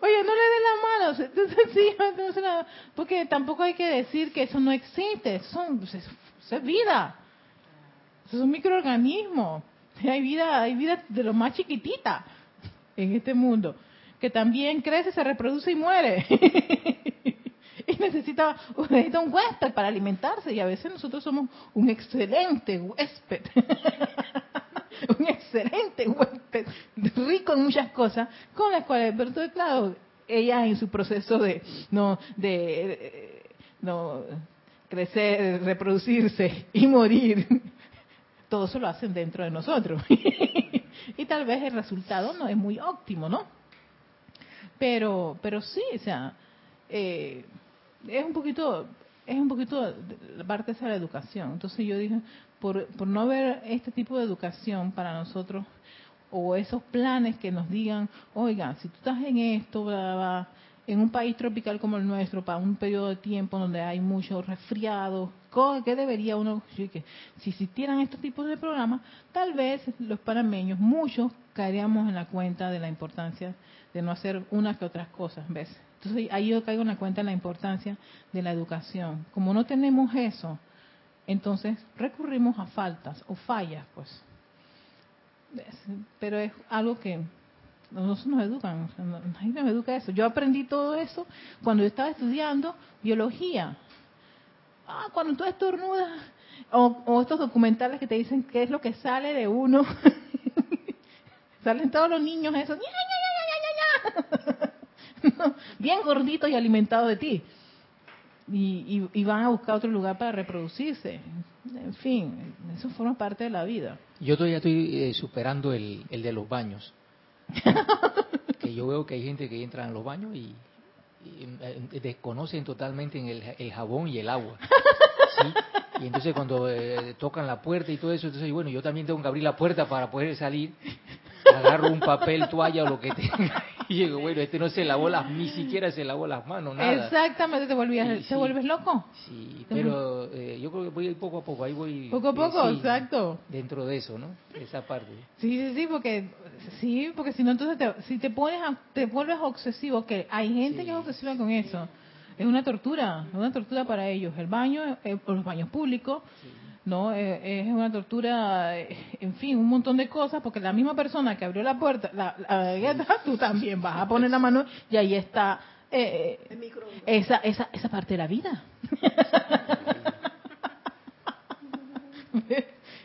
oye, no le des la mano, sí, porque tampoco hay que decir que eso no existe, son, pues, es, vida, eso es un microorganismo, hay vida, hay vida de lo más chiquitita en este mundo, que también crece, se reproduce y muere. y necesita, necesita un huésped para alimentarse y a veces nosotros somos un excelente huésped. un excelente huésped, rico en muchas cosas, con las cuales, pero claro, ella en su proceso de no de no crecer, reproducirse y morir, todo eso lo hacen dentro de nosotros. y tal vez el resultado no es muy óptimo, ¿no? Pero, pero sí, o sea, eh, es un poquito, es un poquito la parte de esa educación. Entonces yo dije, por, por no haber este tipo de educación para nosotros, o esos planes que nos digan, oiga, si tú estás en esto, en un país tropical como el nuestro, para un periodo de tiempo donde hay mucho resfriado, ¿qué debería uno? Si existieran estos tipos de programas, tal vez los panameños, muchos, caeríamos en la cuenta de la importancia de no hacer unas que otras cosas, ¿ves? Entonces ahí yo caigo en la cuenta de la importancia de la educación. Como no tenemos eso, entonces recurrimos a faltas o fallas, pues pero es algo que nosotros nos educan, nadie nos educa eso. Yo aprendí todo eso cuando yo estaba estudiando biología. Ah, cuando tú estornudas, o, o estos documentales que te dicen qué es lo que sale de uno. Salen todos los niños esos, bien gorditos y alimentados de ti y, van a buscar otro lugar para reproducirse. En fin, eso forma parte de la vida. Yo todavía estoy eh, superando el, el de los baños. que yo veo que hay gente que entra en los baños y, eh, desconocen totalmente el, el, jabón y el agua. Y entonces cuando eh, tocan la puerta y todo eso, entonces bueno, yo también tengo que abrir la puerta para poder salir agarro un papel, toalla o lo que tenga y digo, bueno, este no se lavó las, ni siquiera se lavó las manos, nada. Exactamente, te, volvías, ¿te vuelves loco. Sí, pero eh, yo creo que voy poco a poco, ahí voy. Poco a poco, exacto. Dentro de eso, ¿no? Esa parte. Sí, sí, sí, porque, sí, porque si no, entonces te, si te pones, te vuelves obsesivo, que hay gente que es obsesiva con eso. Es una tortura, es una tortura para ellos. El baño, eh, los baños públicos, ¿no? Eh, es una tortura, eh, en fin, un montón de cosas, porque la misma persona que abrió la puerta, la, tú también vas a poner la mano y ahí está eh, esa, esa, esa parte de la vida.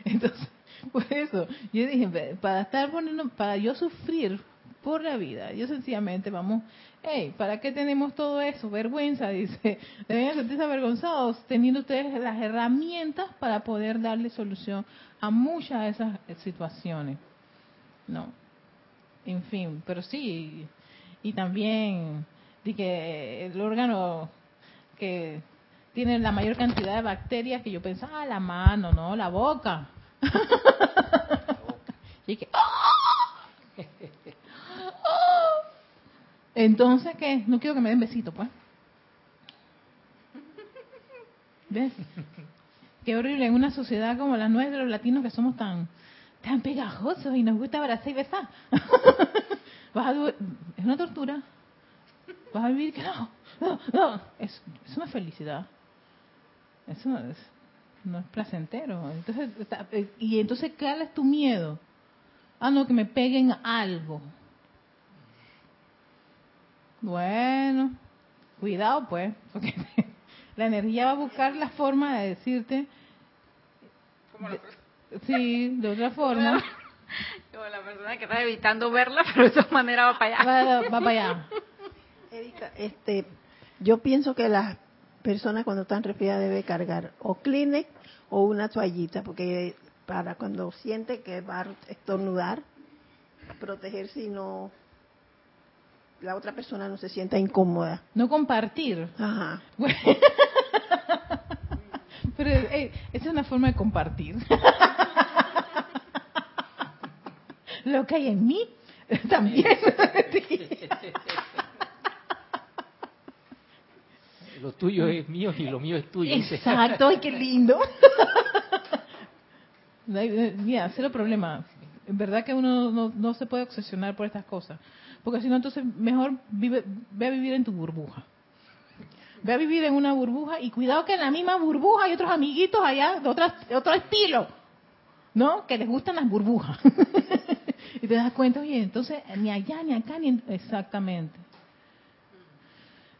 Entonces, por eso, yo dije, para estar poniendo, para yo sufrir por la vida, yo sencillamente vamos hey, ¿para qué tenemos todo eso? Vergüenza, dice. Deben sentirse avergonzados teniendo ustedes las herramientas para poder darle solución a muchas de esas situaciones. No. En fin, pero sí. Y también di que el órgano que tiene la mayor cantidad de bacterias que yo pensaba, ah, la mano, no, la boca. y que, ¡oh! Entonces, ¿qué? No quiero que me den besito, pues. ¿Ves? Qué horrible en una sociedad como la nuestra, los latinos que somos tan tan pegajosos y nos gusta abrazar y besar. es una tortura. Vas a vivir que no, no, no. Es, es una felicidad. Eso es, no es placentero. Entonces, y entonces, ¿qué es tu miedo? Ah, no, que me peguen algo. Bueno, cuidado pues, porque la energía va a buscar la forma de decirte. sí, de otra forma. Como la persona que está evitando verla, pero de todas maneras va para allá. Va, para allá. Erika, este, yo pienso que las personas cuando están resfriadas debe cargar o Kleenex o una toallita, porque para cuando siente que va a estornudar, protegerse y no la otra persona no se sienta incómoda. No compartir. Ajá. Pero esa es una forma de compartir. Lo que hay en mí también. lo tuyo es mío y lo mío es tuyo. Exacto, ay, qué lindo. Mira, cero problema. En verdad que uno no, no se puede obsesionar por estas cosas. Porque si no, entonces mejor vive, ve a vivir en tu burbuja. Ve a vivir en una burbuja y cuidado que en la misma burbuja hay otros amiguitos allá de, otras, de otro estilo, ¿no? Que les gustan las burbujas. y te das cuenta, oye, entonces ni allá, ni acá, ni... Exactamente.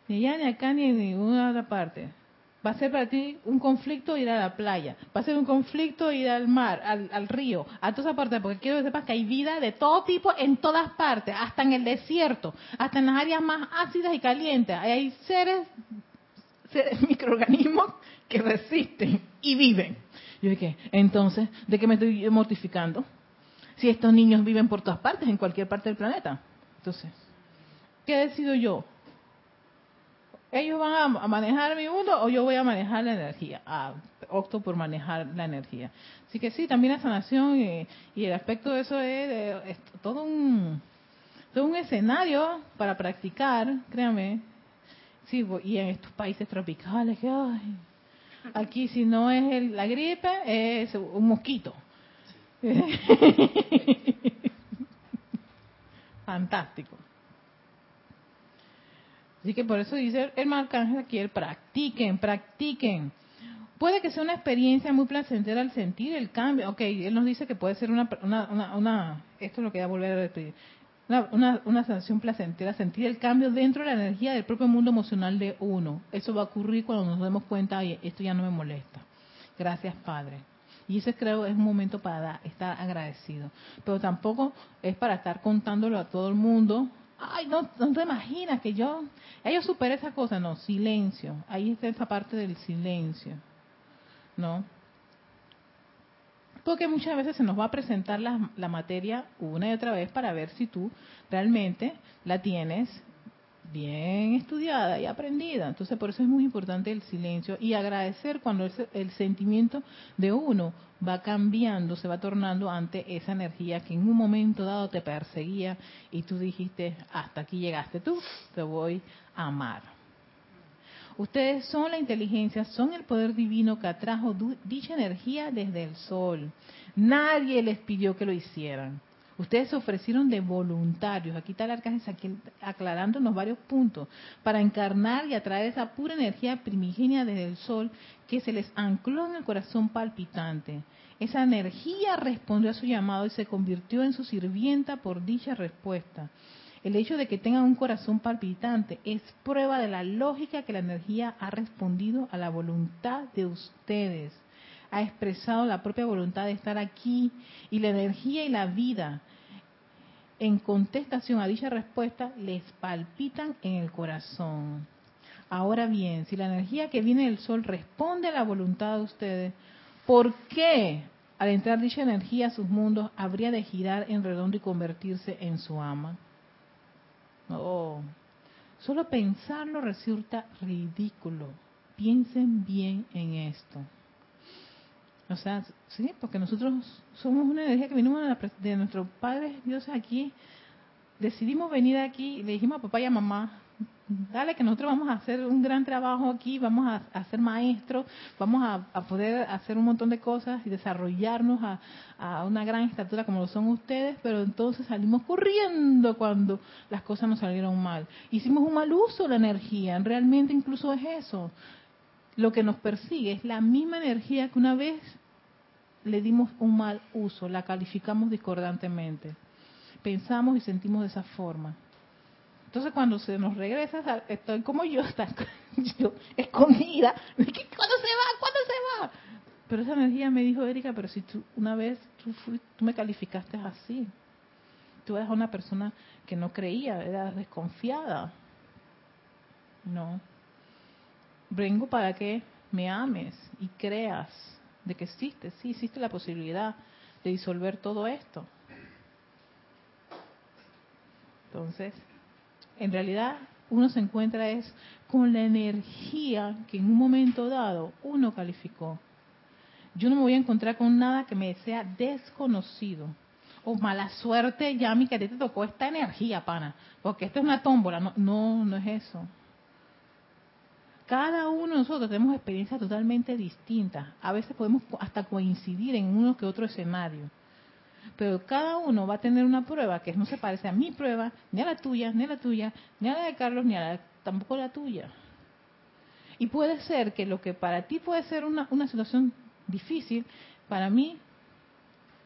Ni allá, ni acá, ni en ninguna otra parte va a ser para ti un conflicto ir a la playa, va a ser un conflicto ir al mar, al, río, a todas partes, porque quiero que sepas que hay vida de todo tipo en todas partes, hasta en el desierto, hasta en las áreas más ácidas y calientes. Hay seres, microorganismos que resisten y viven. Yo dije, entonces, ¿de qué me estoy mortificando? Si estos niños viven por todas partes, en cualquier parte del planeta. Entonces, ¿qué decido yo? Ellos van a manejar mi mundo o yo voy a manejar la energía. Ah, opto por manejar la energía. Así que sí, también la sanación y, el aspecto de eso es, todo un todo un escenario para practicar, créame. Sí, y en estos países tropicales que aquí si no es la gripe es un mosquito. Fantástico. Así que por eso dice el arcángel aquí, practiquen, practiquen. Puede que sea una experiencia muy placentera al sentir el cambio. Ok, él nos dice que puede ser una, una, una, esto es lo que voy a volver a repetir, una, una, sensación placentera, sentir el cambio dentro de la energía del propio mundo emocional de uno. Eso va a ocurrir cuando nos demos cuenta, oye, esto ya no me molesta. Gracias, Padre. Y ese creo es un momento para estar agradecido. Pero tampoco es para estar contándolo a todo el mundo, ay, no, no te imaginas que yo, ellos superé esa cosa, no, silencio, ahí está esa parte del silencio, ¿no? Porque muchas veces se nos va a presentar la, la materia una y otra vez para ver si tú realmente la tienes bien estudiada y aprendida. Entonces, por eso es muy importante el silencio y agradecer cuando el, sentimiento de uno va cambiando, se va tornando ante esa energía que en un momento dado te perseguía y tú dijiste, hasta aquí llegaste tú, te voy a amar. Ustedes son la inteligencia, son el poder divino que atrajo dicha energía desde el sol. Nadie les pidió que lo hicieran. Ustedes se ofrecieron de voluntarios, aquí está el arcángel aclarándonos varios puntos, para encarnar y atraer esa pura energía primigenia desde el sol que se les ancló en el corazón palpitante. Esa energía respondió a su llamado y se convirtió en su sirvienta por dicha respuesta. El hecho de que tengan un corazón palpitante es prueba de la lógica que la energía ha respondido a la voluntad de ustedes ha expresado la propia voluntad de estar aquí y la energía y la vida en contestación a dicha respuesta les palpitan en el corazón. Ahora bien, si la energía que viene del sol responde a la voluntad de ustedes, ¿por qué al entrar dicha energía a sus mundos habría de girar en redondo y convertirse en su ama? Oh, solo pensarlo resulta ridículo. Piensen bien en esto. O sea, sí, porque nosotros somos una energía que venimos de nuestro Padre Dios aquí. Decidimos venir aquí y le dijimos a papá y a mamá, dale que nosotros vamos a hacer un gran trabajo aquí, vamos a, ser maestros, vamos a, poder hacer un montón de cosas y desarrollarnos a, una gran estatura como lo son ustedes, pero entonces salimos corriendo cuando las cosas nos salieron mal. Hicimos un mal uso de la energía, realmente incluso es eso. Lo que nos persigue es la misma energía que una vez le dimos un mal uso, la calificamos discordantemente. Pensamos y sentimos de esa forma. Entonces cuando se nos regresa, estoy como yo, está, escondida. ¿Cuándo se va? ¿Cuándo se va? Pero esa energía me dijo, Erika, pero si tú una vez tú, tú me calificaste así, tú eras una persona que no creía, era desconfiada. No. Vengo para que me ames y creas de que existe, sí existe la posibilidad de disolver todo esto. Entonces, en realidad uno se encuentra es con la energía que en un momento dado uno calificó. Yo no me voy a encontrar con nada que me sea desconocido. O mala suerte, ya mi que te tocó esta energía, pana. Porque esta es una tómbola. No, no, no es eso. Cada uno de nosotros tenemos experiencias totalmente distintas. A veces podemos hasta coincidir en uno que otro escenario. Pero cada uno va a tener una prueba que no se parece a mi prueba, ni a la tuya, ni a la tuya, ni a la de Carlos, ni a la, tampoco la tuya. Y puede ser que lo que para ti puede ser una, una situación difícil, para mí,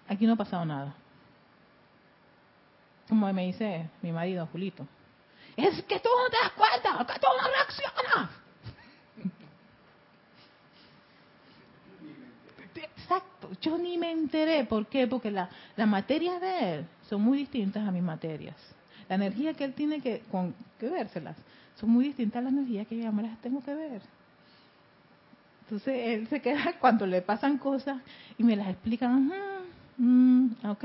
aquí no ha pasado nada. Como me dice mi marido, Julito. Es que tú no te das cuenta, que tú no reaccionas. Exacto, yo ni me enteré. ¿Por qué? Porque la, las materias de él son muy distintas a mis materias. La energía que él tiene que, con, que vérselas son muy distintas a las energías que yo me las tengo que ver. Entonces él se queda cuando le pasan cosas y me las explican, mm, ok,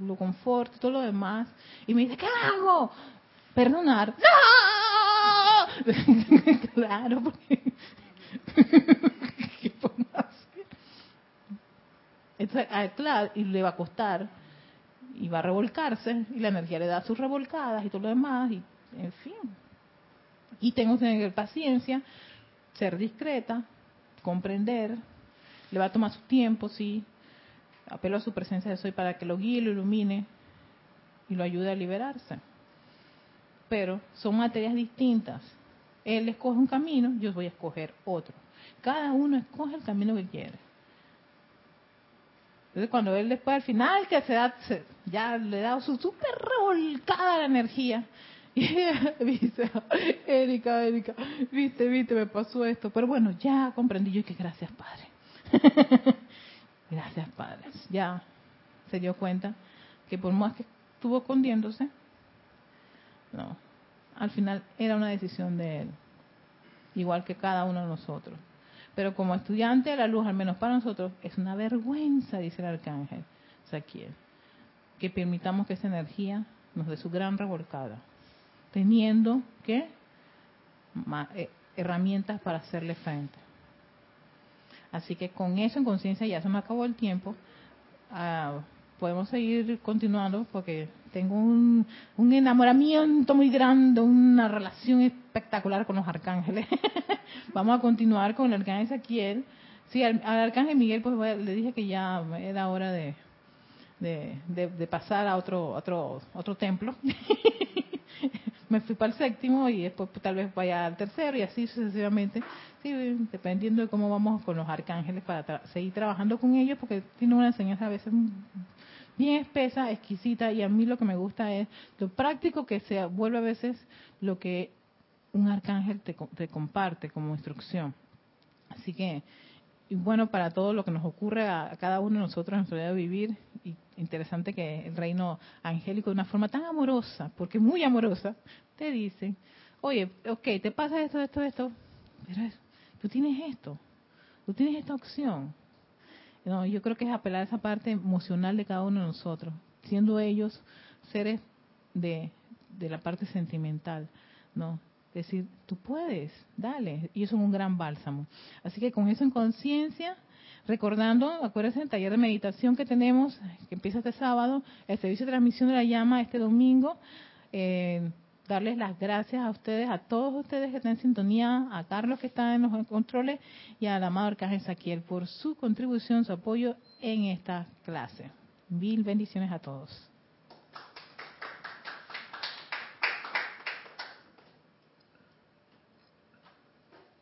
lo conforto, todo lo demás. Y me dice, ¿qué hago? Perdonar. ¡No! claro, porque... claro, y le va a costar, y va a revolcarse, y la energía le da sus revolcadas y todo lo demás, y en fin. Y tengo que tener paciencia, ser discreta, comprender, le va a tomar su tiempo, sí. Apelo a su presencia de soy para que lo guíe, lo ilumine y lo ayude a liberarse. Pero son materias distintas. Él escoge un camino, yo voy a escoger otro. Cada uno escoge el camino que quiere. Entonces cuando él después al final que se da, ya le da su súper revolcada la energía. Y dice, Erika, Erika, viste, viste, me pasó esto. Pero bueno, ya comprendí yo que gracias, Padre. gracias, Padre. Ya se dio cuenta que por más que estuvo escondiéndose, no, al final era una decisión de él. Igual que cada uno de nosotros. Pero como estudiante de la luz, al menos para nosotros, es una vergüenza, dice el arcángel Saquiel, que permitamos que esa energía nos dé su gran revolcada, teniendo que eh, herramientas para hacerle frente. Así que con eso en conciencia ya se me acabó el tiempo. Ah, podemos seguir continuando porque tengo un, enamoramiento muy grande, una relación espectacular con los arcángeles. Vamos a continuar con el arcángel Ezequiel. Sí, al, arcángel Miguel pues le dije que ya era hora de, de, pasar a otro, otro, otro templo. Me fui para el séptimo y después pues, tal vez vaya al tercero y así sucesivamente. Sí, dependiendo de cómo vamos con los arcángeles para seguir trabajando con ellos porque tiene una enseñanza a veces bien espesa, exquisita, y a mí lo que me gusta es lo práctico que se vuelve a veces lo que un arcángel te, comparte como instrucción. Así que, y bueno, para todo lo que nos ocurre a, cada uno de nosotros en nuestra vida de vivir, y interesante que el reino angélico de una forma tan amorosa, porque muy amorosa, te dice, oye, ok, te pasa esto, esto, esto, pero tú tienes esto, tú tienes esta opción, no, yo creo que es apelar a esa parte emocional de cada uno de nosotros, siendo ellos seres de, de la parte sentimental, ¿no? Decir, tú puedes, dale. Y eso es un gran bálsamo. Así que con eso en conciencia, recordando, acuérdense del taller de meditación que tenemos, que empieza este sábado, el servicio de transmisión de la llama este domingo. Eh, darles las gracias a ustedes, a todos ustedes que están en sintonía, a Carlos que está en los controles y a la amado Arcángel Saquiel por su contribución, su apoyo en esta clase. Mil bendiciones a todos.